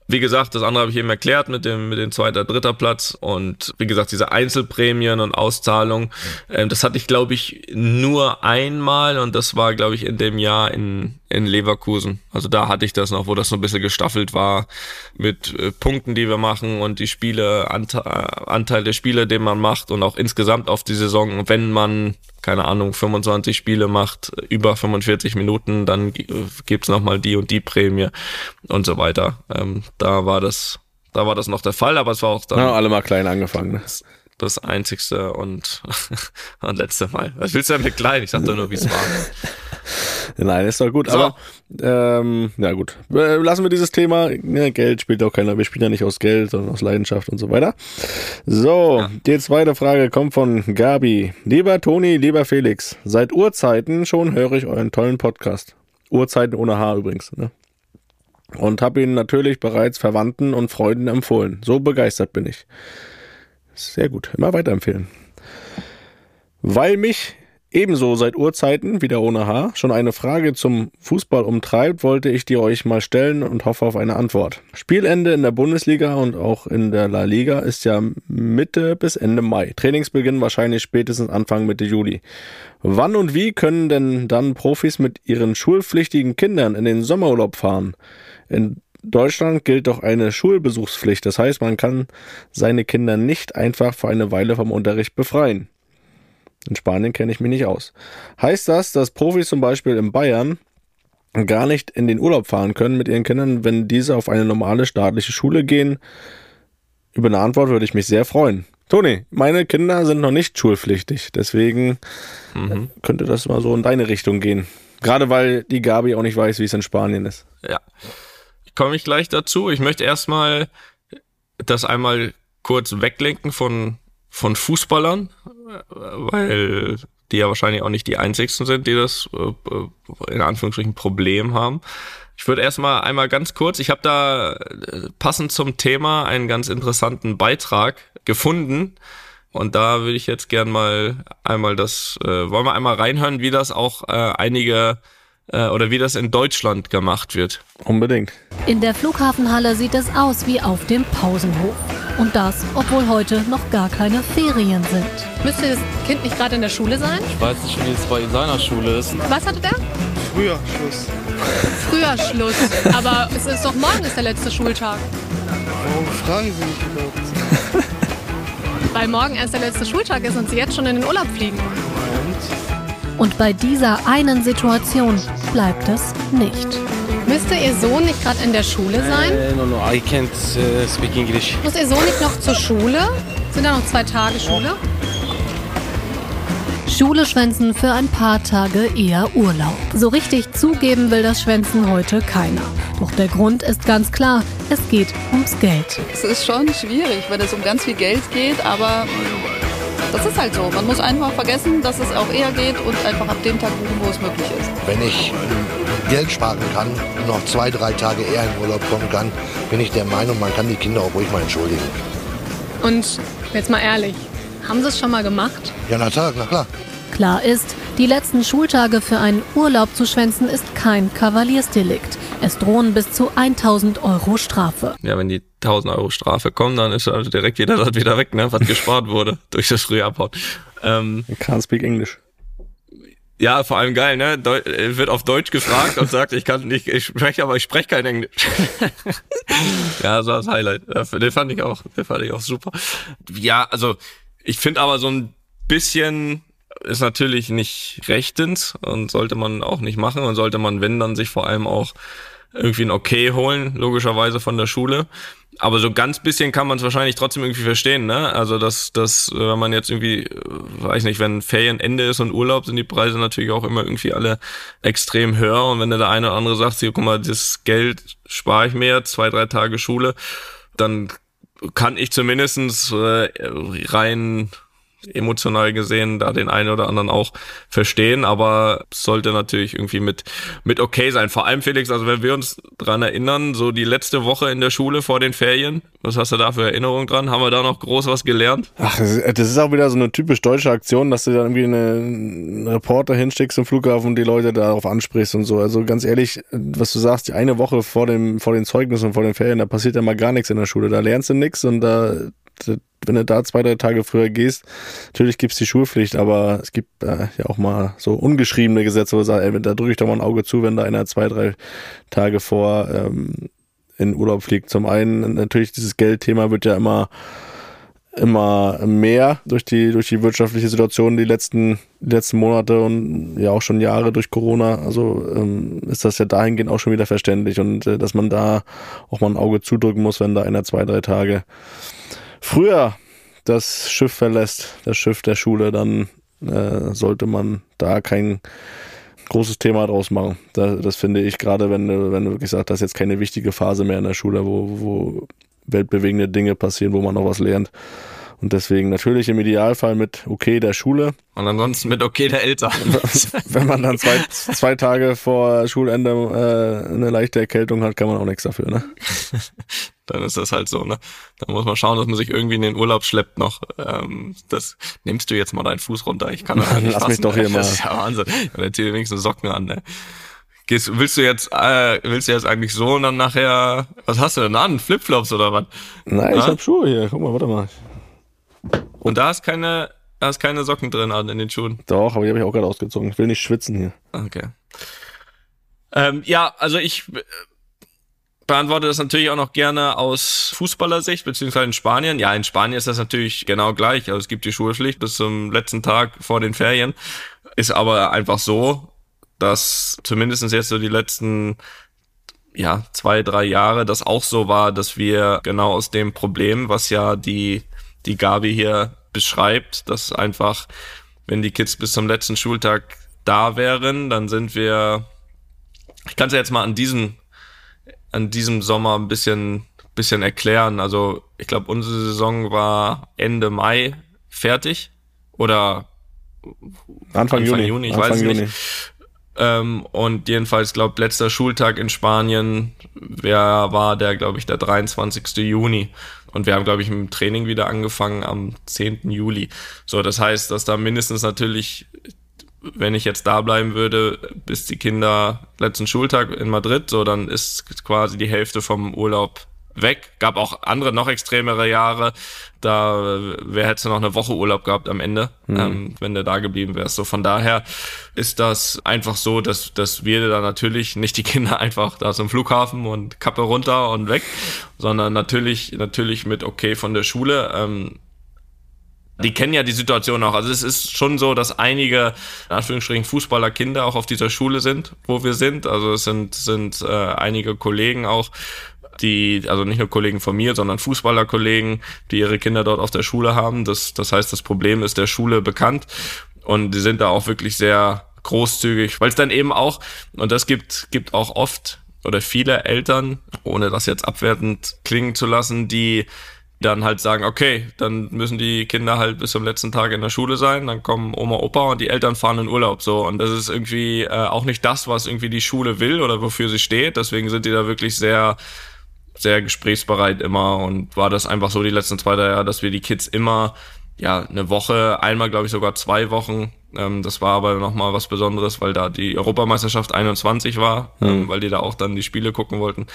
Speaker 4: Wie gesagt, das andere habe ich eben erklärt mit dem mit dem zweiter, dritter Platz und wie gesagt diese Einzelprämien und Auszahlungen, ähm, das hatte ich glaube ich nur einmal und das war glaube ich in dem Jahr in in Leverkusen. Also da hatte ich das noch, wo das so ein bisschen gestaffelt war mit äh, Punkten, die wir machen und die Spiele Ante äh, Anteil der Spiele, den man macht und auch insgesamt auf die Saison, wenn man keine Ahnung 25 Spiele macht über 45 Minuten, dann äh, gibt's noch mal die und die Prämie und so weiter. Ähm, da war das, da war das noch der Fall, aber es war auch dann
Speaker 3: Ja, alle mal klein angefangen. Ne?
Speaker 4: das einzigste und, und letzte Mal. Was willst du denn mit klein? Ich sag doch nur, wie es war.
Speaker 3: Nein, ist doch gut.
Speaker 4: So.
Speaker 3: Aber ähm, ja gut. Äh, Lassen wir dieses Thema. Ja, Geld spielt auch keiner. Wir spielen ja nicht aus Geld, sondern aus Leidenschaft und so weiter. So, die zweite Frage kommt von Gabi. Lieber Toni, lieber Felix, seit Urzeiten schon höre ich euren tollen Podcast. Urzeiten ohne H übrigens. Ne? Und habe ihn natürlich bereits Verwandten und Freunden empfohlen. So begeistert bin ich. Sehr gut. Immer weiterempfehlen. Weil mich ebenso seit Urzeiten, wieder ohne H, schon eine Frage zum Fußball umtreibt, wollte ich die euch mal stellen und hoffe auf eine Antwort. Spielende in der Bundesliga und auch in der La Liga ist ja Mitte bis Ende Mai. Trainingsbeginn wahrscheinlich spätestens Anfang Mitte Juli. Wann und wie können denn dann Profis mit ihren schulpflichtigen Kindern in den Sommerurlaub fahren? In Deutschland gilt doch eine Schulbesuchspflicht. Das heißt, man kann seine Kinder nicht einfach für eine Weile vom Unterricht befreien. In Spanien kenne ich mich nicht aus. Heißt das, dass Profis zum Beispiel in Bayern gar nicht in den Urlaub fahren können mit ihren Kindern, wenn diese auf eine normale staatliche Schule gehen? Über eine Antwort würde ich mich sehr freuen. Toni, meine Kinder sind noch nicht schulpflichtig, deswegen
Speaker 4: Mhm.
Speaker 3: könnte das mal so in deine Richtung gehen. Gerade weil die Gabi auch nicht weiß, wie es in Spanien ist.
Speaker 4: Ja. Komme ich gleich dazu. Ich möchte erstmal das einmal kurz weglenken von, von Fußballern, äh, weil die ja wahrscheinlich auch nicht die einzigsten sind, die das äh, in Anführungsstrichen Problem haben. Ich würde erstmal einmal ganz kurz, ich habe da äh, passend zum Thema einen ganz interessanten Beitrag gefunden. Und da würde ich jetzt gern mal einmal das, äh, wollen wir einmal reinhören, wie das auch äh, einige äh, oder wie das in Deutschland gemacht wird.
Speaker 3: Unbedingt.
Speaker 2: In der Flughafenhalle sieht es aus wie auf dem Pausenhof. Und das, obwohl heute noch gar keine Ferien sind.
Speaker 5: Müsste das Kind nicht gerade in der Schule sein?
Speaker 6: Ich weiß nicht, wie es bei seiner Schule ist.
Speaker 5: Was hatte der?
Speaker 7: Früher Schluss.
Speaker 5: Früher Schluss. Aber es ist doch morgen ist der letzte Schultag.
Speaker 6: Warum fragen Sie mich überhaupt?
Speaker 5: Weil morgen erst der letzte Schultag ist und Sie jetzt schon in den Urlaub fliegen.
Speaker 2: Und bei dieser einen Situation bleibt es nicht.
Speaker 5: Müsste Ihr Sohn nicht gerade in der Schule sein?
Speaker 6: Uh, no, no, I can't uh, speak English.
Speaker 5: Muss Ihr Sohn nicht noch zur Schule? Sind da noch zwei Tage Schule?
Speaker 2: Schule schwänzen für ein paar Tage eher Urlaub. So richtig zugeben will das Schwänzen heute keiner. Doch der Grund ist ganz klar, es geht ums Geld.
Speaker 7: Es ist schon schwierig, wenn es um ganz viel Geld geht, aber das ist halt so. Man muss einfach vergessen, dass es auch eher geht und einfach ab dem Tag buchen, wo es möglich ist.
Speaker 8: Wenn ich ähm, Geld sparen kann und noch zwei, drei Tage eher in Urlaub kommen kann, bin ich der Meinung, man kann die Kinder auch ruhig mal entschuldigen.
Speaker 5: Und jetzt mal ehrlich, haben Sie es schon mal gemacht?
Speaker 8: Ja, na klar, na klar.
Speaker 2: Klar ist, die letzten Schultage für einen Urlaub zu schwänzen ist kein Kavaliersdelikt. Es drohen bis zu 1000 Euro Strafe.
Speaker 4: Ja, wenn die 1000 Euro Strafe kommen, dann ist also direkt jeder Satz wieder weg, ne, was gespart wurde durch das frühe Abhauen. Ähm,
Speaker 3: I can't speak English.
Speaker 4: ja, vor allem geil, ne? Deu wird auf Deutsch gefragt und sagt, ich kann nicht, ich spreche, aber ich spreche kein Englisch. ja, so das Highlight. Den fand ich auch, den fand ich auch super. Ja, also ich finde aber so ein bisschen ist natürlich nicht rechtens und sollte man auch nicht machen und sollte man, wenn, dann sich vor allem auch irgendwie ein Okay holen, logischerweise von der Schule. Aber so ganz bisschen kann man es wahrscheinlich trotzdem irgendwie verstehen, ne? Also dass, dass, äh, wenn man jetzt irgendwie, äh, weiß nicht, wenn Ferienende ist und Urlaub, sind die Preise natürlich auch immer irgendwie alle extrem höher. Und wenn der eine oder andere sagt, hier, guck mal, das Geld spare ich mir, zwei, drei Tage Schule, dann kann ich zumindestens äh, rein emotional gesehen da den einen oder anderen auch verstehen, aber sollte natürlich irgendwie mit, mit okay sein. Vor allem, Felix, also wenn wir uns dran erinnern, so die letzte Woche in der Schule vor den Ferien, was hast du da für Erinnerungen dran? Haben wir da noch groß was gelernt?
Speaker 3: Ach, das ist- auch wieder so eine typisch deutsche Aktion, dass du dann irgendwie eine, einen Reporter hinschickst zum Flughafen und die Leute darauf ansprichst und so. Also ganz ehrlich, was du sagst, die eine Woche vor dem, vor den Zeugnissen und vor den Ferien, da passiert ja mal gar nichts in der Schule. Da lernst du nichts und da- wenn du da zwei, drei Tage früher gehst, natürlich gibt's die Schulpflicht, aber es gibt äh, ja auch mal so ungeschriebene Gesetze, wo du sagst, ey, da drücke ich doch mal ein Auge zu, wenn da einer zwei, drei Tage vor ähm, in Urlaub fliegt. Zum einen natürlich dieses Geldthema wird ja immer immer mehr durch die durch die wirtschaftliche Situation die letzten die letzten Monate und ja auch schon Jahre durch Corona also ähm, ist das ja dahingehend auch schon wieder verständlich und äh, dass man da auch mal ein Auge zudrücken muss wenn da einer zwei drei Tage früher das Schiff verlässt das Schiff der Schule dann äh, sollte man da kein großes Thema draus machen. Da, das finde ich gerade, wenn wenn du wirklich sagst, das ist jetzt keine wichtige Phase mehr in der Schule, wo, wo weltbewegende Dinge passieren, wo man noch was lernt. Und deswegen natürlich im Idealfall mit okay der Schule.
Speaker 4: Und ansonsten mit okay der Eltern.
Speaker 3: Wenn man dann zwei, zwei Tage vor Schulende äh, eine leichte Erkältung hat, kann man auch nichts dafür. Ne?
Speaker 4: dann ist das halt so, ne? Dann muss man schauen, dass man sich irgendwie in den Urlaub schleppt noch. Ähm, das nimmst du jetzt mal deinen Fuß runter. Ich kann das nicht
Speaker 3: Lass mich
Speaker 4: fassen,
Speaker 3: doch hier mal.
Speaker 4: Das ist ja Wahnsinn. Dann zieh dir wenigstens Socken an, ne? Gehst, willst du jetzt, äh, willst du jetzt eigentlich so und dann nachher, was hast du denn an? Flipflops oder was?
Speaker 3: Nein, ich
Speaker 4: Ja?
Speaker 3: hab Schuhe hier. Guck mal, warte mal.
Speaker 4: Und da ist keine, da ist keine Socken drin an in den Schuhen.
Speaker 3: Doch, aber die habe ich auch gerade ausgezogen. Ich will nicht schwitzen hier.
Speaker 4: Okay. Ähm, ja, also ich äh, beantworte das natürlich auch noch gerne aus Fußballersicht, beziehungsweise in Spanien. Ja, in Spanien ist das natürlich genau gleich. Also es gibt die Schulpflicht bis zum letzten Tag vor den Ferien. Ist aber einfach so, dass zumindest jetzt so die letzten ja, zwei, drei Jahre das auch so war, dass wir genau aus dem Problem, was ja die, die Gabi hier beschreibt, dass einfach, wenn die Kids bis zum letzten Schultag da wären, dann sind wir, ich kann es ja jetzt mal an diesem, an diesem Sommer ein bisschen, bisschen erklären. Also ich glaube, unsere Saison war Ende Mai fertig oder
Speaker 3: Anfang,
Speaker 4: Anfang
Speaker 3: Juni.
Speaker 4: Juni, ich
Speaker 3: Anfang
Speaker 4: weiß
Speaker 3: Juni.
Speaker 4: nicht. Ähm, und jedenfalls, glaube letzter Schultag in Spanien wer war der, glaube ich, der 23. Juni. Und wir haben, glaube ich, dem Training wieder angefangen am 10. Juli. So, das heißt, dass da mindestens natürlich, wenn ich jetzt da bleiben würde, bis die Kinder letzten Schultag in Madrid, so dann ist quasi die Hälfte vom Urlaub weg. Gab auch andere, noch extremere Jahre. Da wer hätte noch eine Woche Urlaub gehabt am Ende, mhm. ähm, wenn du da geblieben wärst. So von daher ist das einfach so, dass, dass wir da natürlich nicht die Kinder einfach da zum Flughafen und Kappe runter und weg, sondern natürlich, natürlich mit okay von der Schule. Ähm, die kennen ja die Situation auch. Also es ist schon so, dass einige, in Anführungsstrichen, Fußballerkinder auch auf dieser Schule sind, wo wir sind. Also es sind, sind äh, einige Kollegen auch, die, also nicht nur Kollegen von mir, sondern Fußballerkollegen, die ihre Kinder dort auf der Schule haben. Das, das heißt, das Problem ist der Schule bekannt. Und die sind da auch wirklich sehr großzügig, weil es dann eben auch, und das gibt, gibt auch oft oder viele Eltern, ohne das jetzt abwertend klingen zu lassen, die dann halt sagen, okay, dann müssen die Kinder halt bis zum letzten Tag in der Schule sein, dann kommen Oma, Opa und die Eltern fahren in Urlaub so. Und das ist irgendwie äh, auch nicht das, was irgendwie die Schule will oder wofür sie steht, deswegen sind die da wirklich sehr sehr gesprächsbereit immer und war das einfach so die letzten zwei drei Jahre, dass wir die Kids immer ja eine Woche, einmal glaube ich sogar zwei Wochen. Ähm, das war aber nochmal was Besonderes, weil da die Europameisterschaft 21 war, mhm. ähm, weil die da auch dann die Spiele gucken wollten.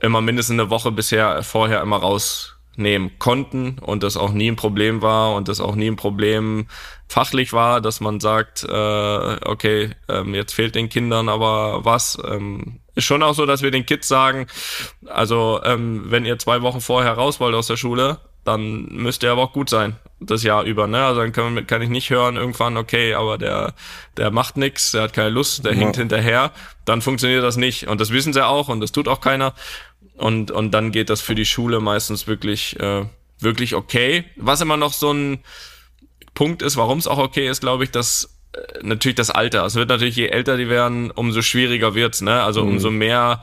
Speaker 4: Immer mindestens eine Woche bisher vorher immer rausnehmen konnten und das auch nie ein Problem war und das auch nie ein Problem fachlich war, dass man sagt, äh, okay, ähm, jetzt fehlt den Kindern aber was. Ähm, ist schon auch so, dass wir den Kids sagen, also ähm, wenn ihr zwei Wochen vorher raus wollt aus der Schule, dann müsst ihr aber auch gut sein, das Jahr über. Ne? Also dann kann, kann ich nicht hören irgendwann, okay, aber der, der macht nix, der hat keine Lust, der ja. hinkt hinterher. Dann funktioniert das nicht. Und das wissen sie auch und das tut auch keiner. Und, und dann geht das für die Schule meistens wirklich, äh, wirklich okay. Was immer noch so ein Punkt ist, warum es auch okay ist, glaube ich, dass äh, natürlich das Alter. Es wird natürlich, je älter die werden, umso schwieriger wird's, ne? Also mhm. umso mehr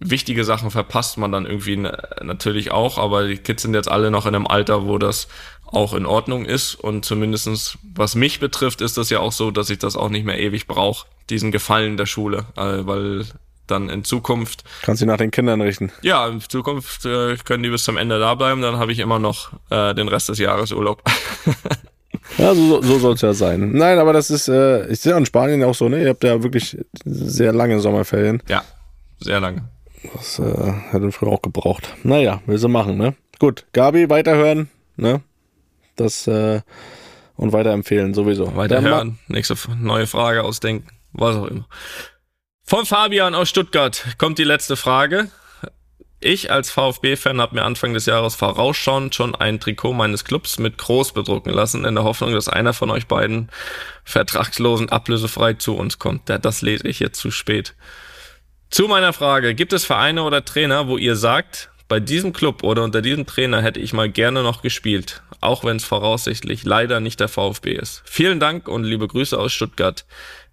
Speaker 4: wichtige Sachen verpasst man dann irgendwie natürlich auch, aber die Kids sind jetzt alle noch in einem Alter, wo das auch in Ordnung ist und zumindestens was mich betrifft, ist das ja auch so, dass ich das auch nicht mehr ewig brauche, diesen Gefallen der Schule, äh, weil dann in Zukunft...
Speaker 3: Kannst du nach den Kindern richten?
Speaker 4: Ja, in Zukunft äh, können die bis zum Ende da bleiben, dann habe ich immer noch äh, den Rest des Jahres Urlaub.
Speaker 3: Ja, so, so soll es ja sein. Nein, aber das ist, äh, ich sehe in Spanien auch so, ne? Ihr habt ja wirklich sehr lange Sommerferien.
Speaker 4: Ja, sehr lange.
Speaker 3: Das äh, hätten wir früher auch gebraucht. Naja, will sie machen, ne? Gut, Gabi, weiterhören, ne? Das, äh, und weiterempfehlen, sowieso.
Speaker 4: Weiterhören, nächste neue Frage ausdenken, was auch immer. Von Fabian aus Stuttgart kommt die letzte Frage. Ich als VfB-Fan habe mir Anfang des Jahres vorausschauend schon ein Trikot meines Clubs mit groß bedrucken lassen, in der Hoffnung, dass einer von euch beiden vertragslosen ablösefrei zu uns kommt. Das lese ich jetzt zu spät. Zu meiner Frage, gibt es Vereine oder Trainer, wo ihr sagt, bei diesem Club oder unter diesem Trainer hätte ich mal gerne noch gespielt, auch wenn es voraussichtlich leider nicht der VfB ist. Vielen Dank und liebe Grüße aus Stuttgart.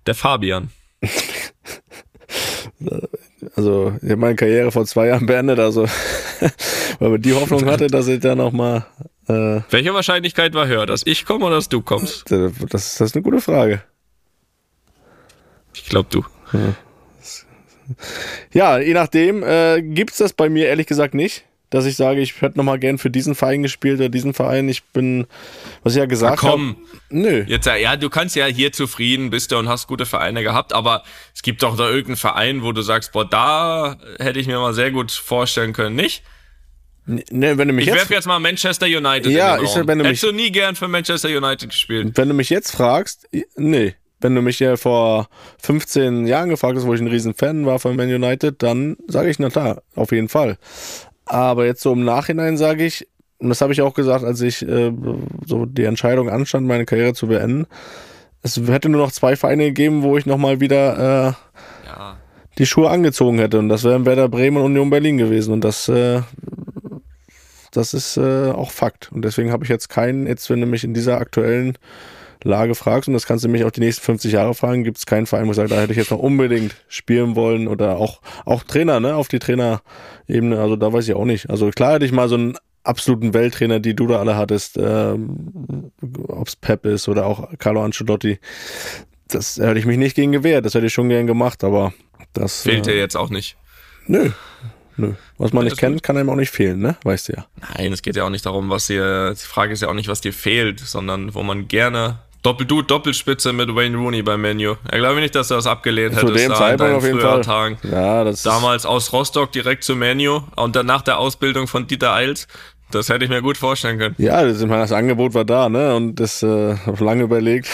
Speaker 4: Der Fabian.
Speaker 3: also ich habe meine Karriere vor zwei Jahren beendet, also weil man die Hoffnung hatte, dass ich da nochmal.
Speaker 4: Äh, Welche Wahrscheinlichkeit war höher, dass ich komme oder dass du kommst?
Speaker 3: Das, das ist eine gute Frage.
Speaker 4: Ich glaube du.
Speaker 3: Ja. ja, je nachdem äh, gibt's das bei mir ehrlich gesagt nicht dass ich sage, ich hätte nochmal gern für diesen Verein gespielt oder diesen Verein. Ich bin, was ich ja gesagt habe. komm.
Speaker 4: Hab, nö. Jetzt, ja, du kannst ja hier zufrieden bist du und hast gute Vereine gehabt, aber es gibt doch da irgendeinen Verein, wo du sagst, boah, da hätte ich mir mal sehr gut vorstellen können, nicht?
Speaker 3: Ne, wenn du mich
Speaker 4: ich werfe jetzt mal Manchester United
Speaker 3: ja, in den ich, wenn du
Speaker 4: mich, Hättest du nie gern für Manchester United gespielt?
Speaker 3: Wenn du mich jetzt fragst, nee. Wenn du mich ja vor 15 Jahren gefragt hast, wo ich ein riesen Fan war von Man United, dann sage ich, na klar, auf jeden Fall. Aber jetzt so im Nachhinein sage ich, und das habe ich auch gesagt, als ich äh, so die Entscheidung anstand, meine Karriere zu beenden, es hätte nur noch zwei Vereine gegeben, wo ich nochmal wieder äh, ja. die Schuhe angezogen hätte. Und das wären Werder Bremen und Union Berlin gewesen. Und das, äh, das ist äh, auch Fakt. Und deswegen habe ich jetzt keinen, jetzt wenn du mich in dieser aktuellen Lage fragst, und das kannst du mich auch die nächsten 50 Jahre fragen, gibt es keinen Verein, wo ich sage, da hätte ich jetzt noch unbedingt spielen wollen oder auch, auch Trainer, ne, auf die Trainerebene, also da weiß ich auch nicht. Also klar hätte ich mal so einen absoluten Welttrainer, die du da alle hattest, ähm, ob's Pep ist oder auch Carlo Ancelotti, das hätte ich mich nicht gegen gewehrt, das hätte ich schon gern gemacht, aber das...
Speaker 4: Fehlt dir äh, jetzt auch nicht.
Speaker 3: Nö, Nö. Was man nicht kennt, kann einem auch nicht fehlen, ne? Weißt du ja.
Speaker 4: Nein, es geht ja auch nicht darum, was dir, die Frage ist ja auch nicht, was dir fehlt, sondern wo man gerne Doppel du Doppelspitze mit Wayne Rooney beim Menu. Ich glaube nicht, dass du das abgelehnt
Speaker 3: Zu
Speaker 4: hättest.
Speaker 3: dem Zeitpunkt auf jeden Fall.
Speaker 4: Tagen.
Speaker 3: Ja, das
Speaker 4: Damals aus Rostock direkt zu Menu und dann nach der Ausbildung von Dieter Eils. Das hätte ich mir gut vorstellen können.
Speaker 3: Ja, das, das Angebot war da, ne? Und das äh, habe lange überlegt.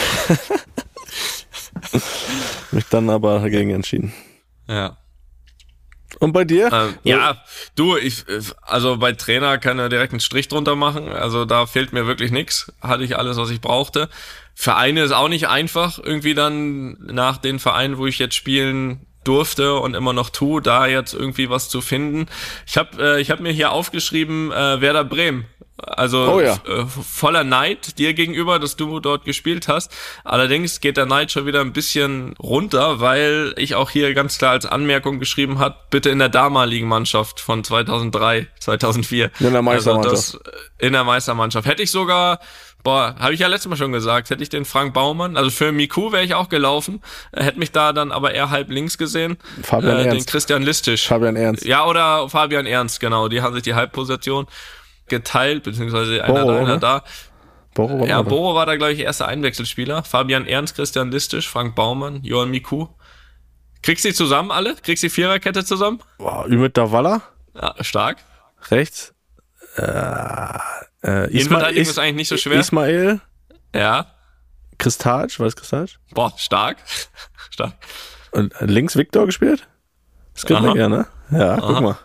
Speaker 3: Mich dann aber dagegen entschieden.
Speaker 4: Ja.
Speaker 3: Und bei dir?
Speaker 4: Ähm, ja, du, ich, also bei Trainer kann er direkt einen Strich drunter machen. Also da fehlt mir wirklich nichts. Hatte ich alles, was ich brauchte. Vereine ist auch nicht einfach, irgendwie dann nach den Vereinen, wo ich jetzt spielen durfte und immer noch tu, da jetzt irgendwie was zu finden. Ich habe äh, ich hab mir hier aufgeschrieben, äh, Werder Bremen. Also
Speaker 3: Oh ja.
Speaker 4: äh, voller Neid dir gegenüber, dass du dort gespielt hast. Allerdings geht der Neid schon wieder ein bisschen runter, weil ich auch hier ganz klar als Anmerkung geschrieben hat, bitte in der damaligen Mannschaft von 2003, 2004.
Speaker 3: In der Meistermannschaft.
Speaker 4: Also in der Meistermannschaft. Hätte ich sogar, boah, habe ich ja letztes Mal schon gesagt, hätte ich den Frank Baumann, also für Miku wäre ich auch gelaufen, äh, hätte mich da dann aber eher halb links gesehen.
Speaker 3: Fabian
Speaker 4: äh, Den
Speaker 3: Ernst.
Speaker 4: Christian Listisch.
Speaker 3: Fabian Ernst.
Speaker 4: Ja, oder Fabian Ernst, genau. Die haben sich die Halbposition geteilt, beziehungsweise einer
Speaker 3: Boro,
Speaker 4: da, einer
Speaker 3: ne?
Speaker 4: da.
Speaker 3: Boro war
Speaker 4: Ja. Boro war da, glaube ich, erster Einwechselspieler. Fabian Ernst, Christian Listisch, Frank Baumann, Johann Miku. Kriegst du die zusammen alle? Kriegst du die Viererkette zusammen?
Speaker 3: Boah, Ümit Davala,
Speaker 4: Ja, stark.
Speaker 3: rechts. Äh, äh, Isma
Speaker 4: Innenverteidigung
Speaker 3: Is
Speaker 4: ist eigentlich nicht so schwer.
Speaker 3: Ismail,
Speaker 4: Ja.
Speaker 3: Kristalc, was Kristalc?
Speaker 4: Boah, stark. stark.
Speaker 3: Und äh, links Viktor gespielt? Skripnik,
Speaker 4: Aha.
Speaker 3: ja, ne? Ja, guck
Speaker 4: Aha.
Speaker 3: mal.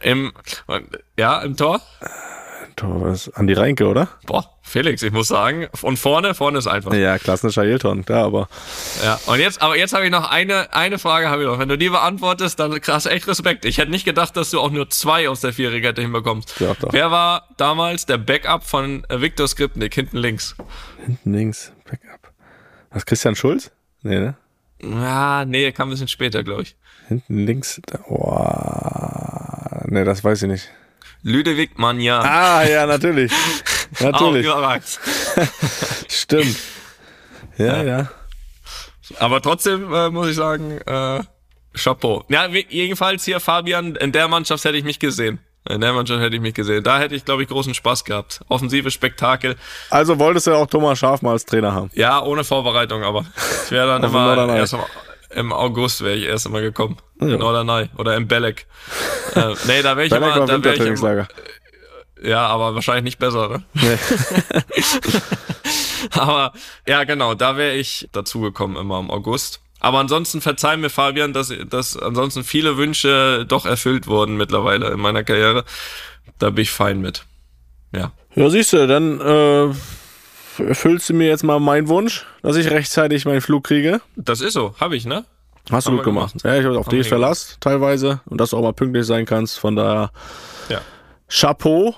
Speaker 4: Im, ja, im Tor?
Speaker 3: Tor, was? Andi Reinke, oder?
Speaker 4: Boah, Felix, ich muss sagen. Und vorne, vorne ist einfach.
Speaker 3: Ja, klassischer Hilton, da aber.
Speaker 4: Ja, und jetzt, aber jetzt habe ich noch eine, eine Frage habe ich noch. Wenn du die beantwortest, dann krass, echt Respekt. Ich hätte nicht gedacht, dass du auch nur zwei aus der Viererkette hinbekommst.
Speaker 3: Ja, doch.
Speaker 4: Wer war damals der Backup von äh, Viktor Skripnik hinten links?
Speaker 3: Hinten links, Backup. Was, Christian Schulz? Nee, ne?
Speaker 4: Ja, nee, kam ein bisschen später, glaube ich.
Speaker 3: Hinten links, da, boah. Nee, das weiß ich nicht.
Speaker 4: Ludwig Manja.
Speaker 3: Ah, ja, natürlich. Natürlich. Stimmt. Ja, ja.
Speaker 4: Aber trotzdem äh, muss ich sagen, äh, Chapeau. Ja, jedenfalls hier Fabian, in der Mannschaft hätte ich mich gesehen. In der Mannschaft hätte ich mich gesehen. Da hätte ich, glaube ich, großen Spaß gehabt. Offensive Spektakel.
Speaker 3: Also wolltest du ja auch Thomas Schaf mal als Trainer haben.
Speaker 4: Ja, ohne Vorbereitung, aber ich wäre dann immer erst im, im August wäre ich erst immer gekommen.
Speaker 3: Ja.
Speaker 4: In Norderney oder im Belek. äh, nee, da wäre ich
Speaker 3: Belek
Speaker 4: da wär ich immer,
Speaker 3: Wintertrainingslager.
Speaker 4: ja, aber wahrscheinlich nicht besser, ne? aber ja, genau, da wäre ich dazugekommen immer im August. Aber ansonsten verzeih mir, Fabian, dass, dass ansonsten viele Wünsche doch erfüllt wurden mittlerweile in meiner Karriere. Da bin ich fein mit. Ja.
Speaker 3: Ja, siehst du, dann äh, erfüllst du mir jetzt mal meinen Wunsch, dass ich rechtzeitig meinen Flug kriege.
Speaker 4: Das ist so, habe ich, ne?
Speaker 3: Hast du gut gemacht.
Speaker 4: gemacht.
Speaker 3: Ja, ich habe auf dich Verlass teilweise und dass du auch mal pünktlich sein kannst. Von daher
Speaker 4: Ja.
Speaker 3: Chapeau.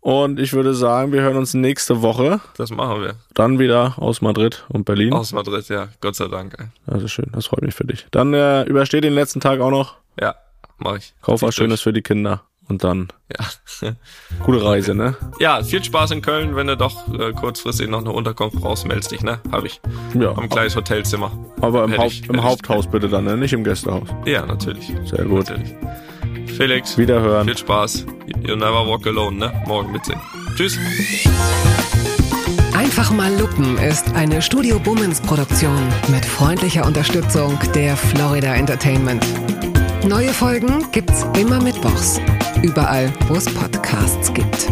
Speaker 3: Und ich würde sagen, wir hören uns nächste Woche
Speaker 4: Das machen wir.
Speaker 3: dann wieder aus Madrid und Berlin.
Speaker 4: Aus Madrid, ja. Gott sei Dank. ey.
Speaker 3: Ist schön, das freut mich für dich. Dann äh, übersteh den letzten Tag auch noch.
Speaker 4: Ja, mach ich.
Speaker 3: Kauf was
Speaker 4: ich durch.
Speaker 3: Schönes für die Kinder. Und dann
Speaker 4: Ja.
Speaker 3: gute Reise, ne?
Speaker 4: ja, viel Spaß in Köln. Wenn du doch äh, kurzfristig noch eine Unterkunft brauchst, meldest dich, ne? Hab ich.
Speaker 3: Ja.
Speaker 4: Am kleines Hotelzimmer.
Speaker 3: Aber im, Haupt,
Speaker 4: ich-
Speaker 3: im
Speaker 4: ich-
Speaker 3: Haupthaus bitte dann, ne? Nicht im Gästehaus.
Speaker 4: Ja, natürlich.
Speaker 3: Sehr gut.
Speaker 4: Natürlich. Felix,
Speaker 3: Wiederhören.
Speaker 4: viel Spaß. You never walk alone, ne? Morgen mitsingen. Tschüss.
Speaker 9: Einfach mal lupen ist eine Studio Bummens Produktion mit freundlicher Unterstützung der Florida Entertainment. Neue Folgen gibt's immer mittwochs. Überall, wo es Podcasts gibt.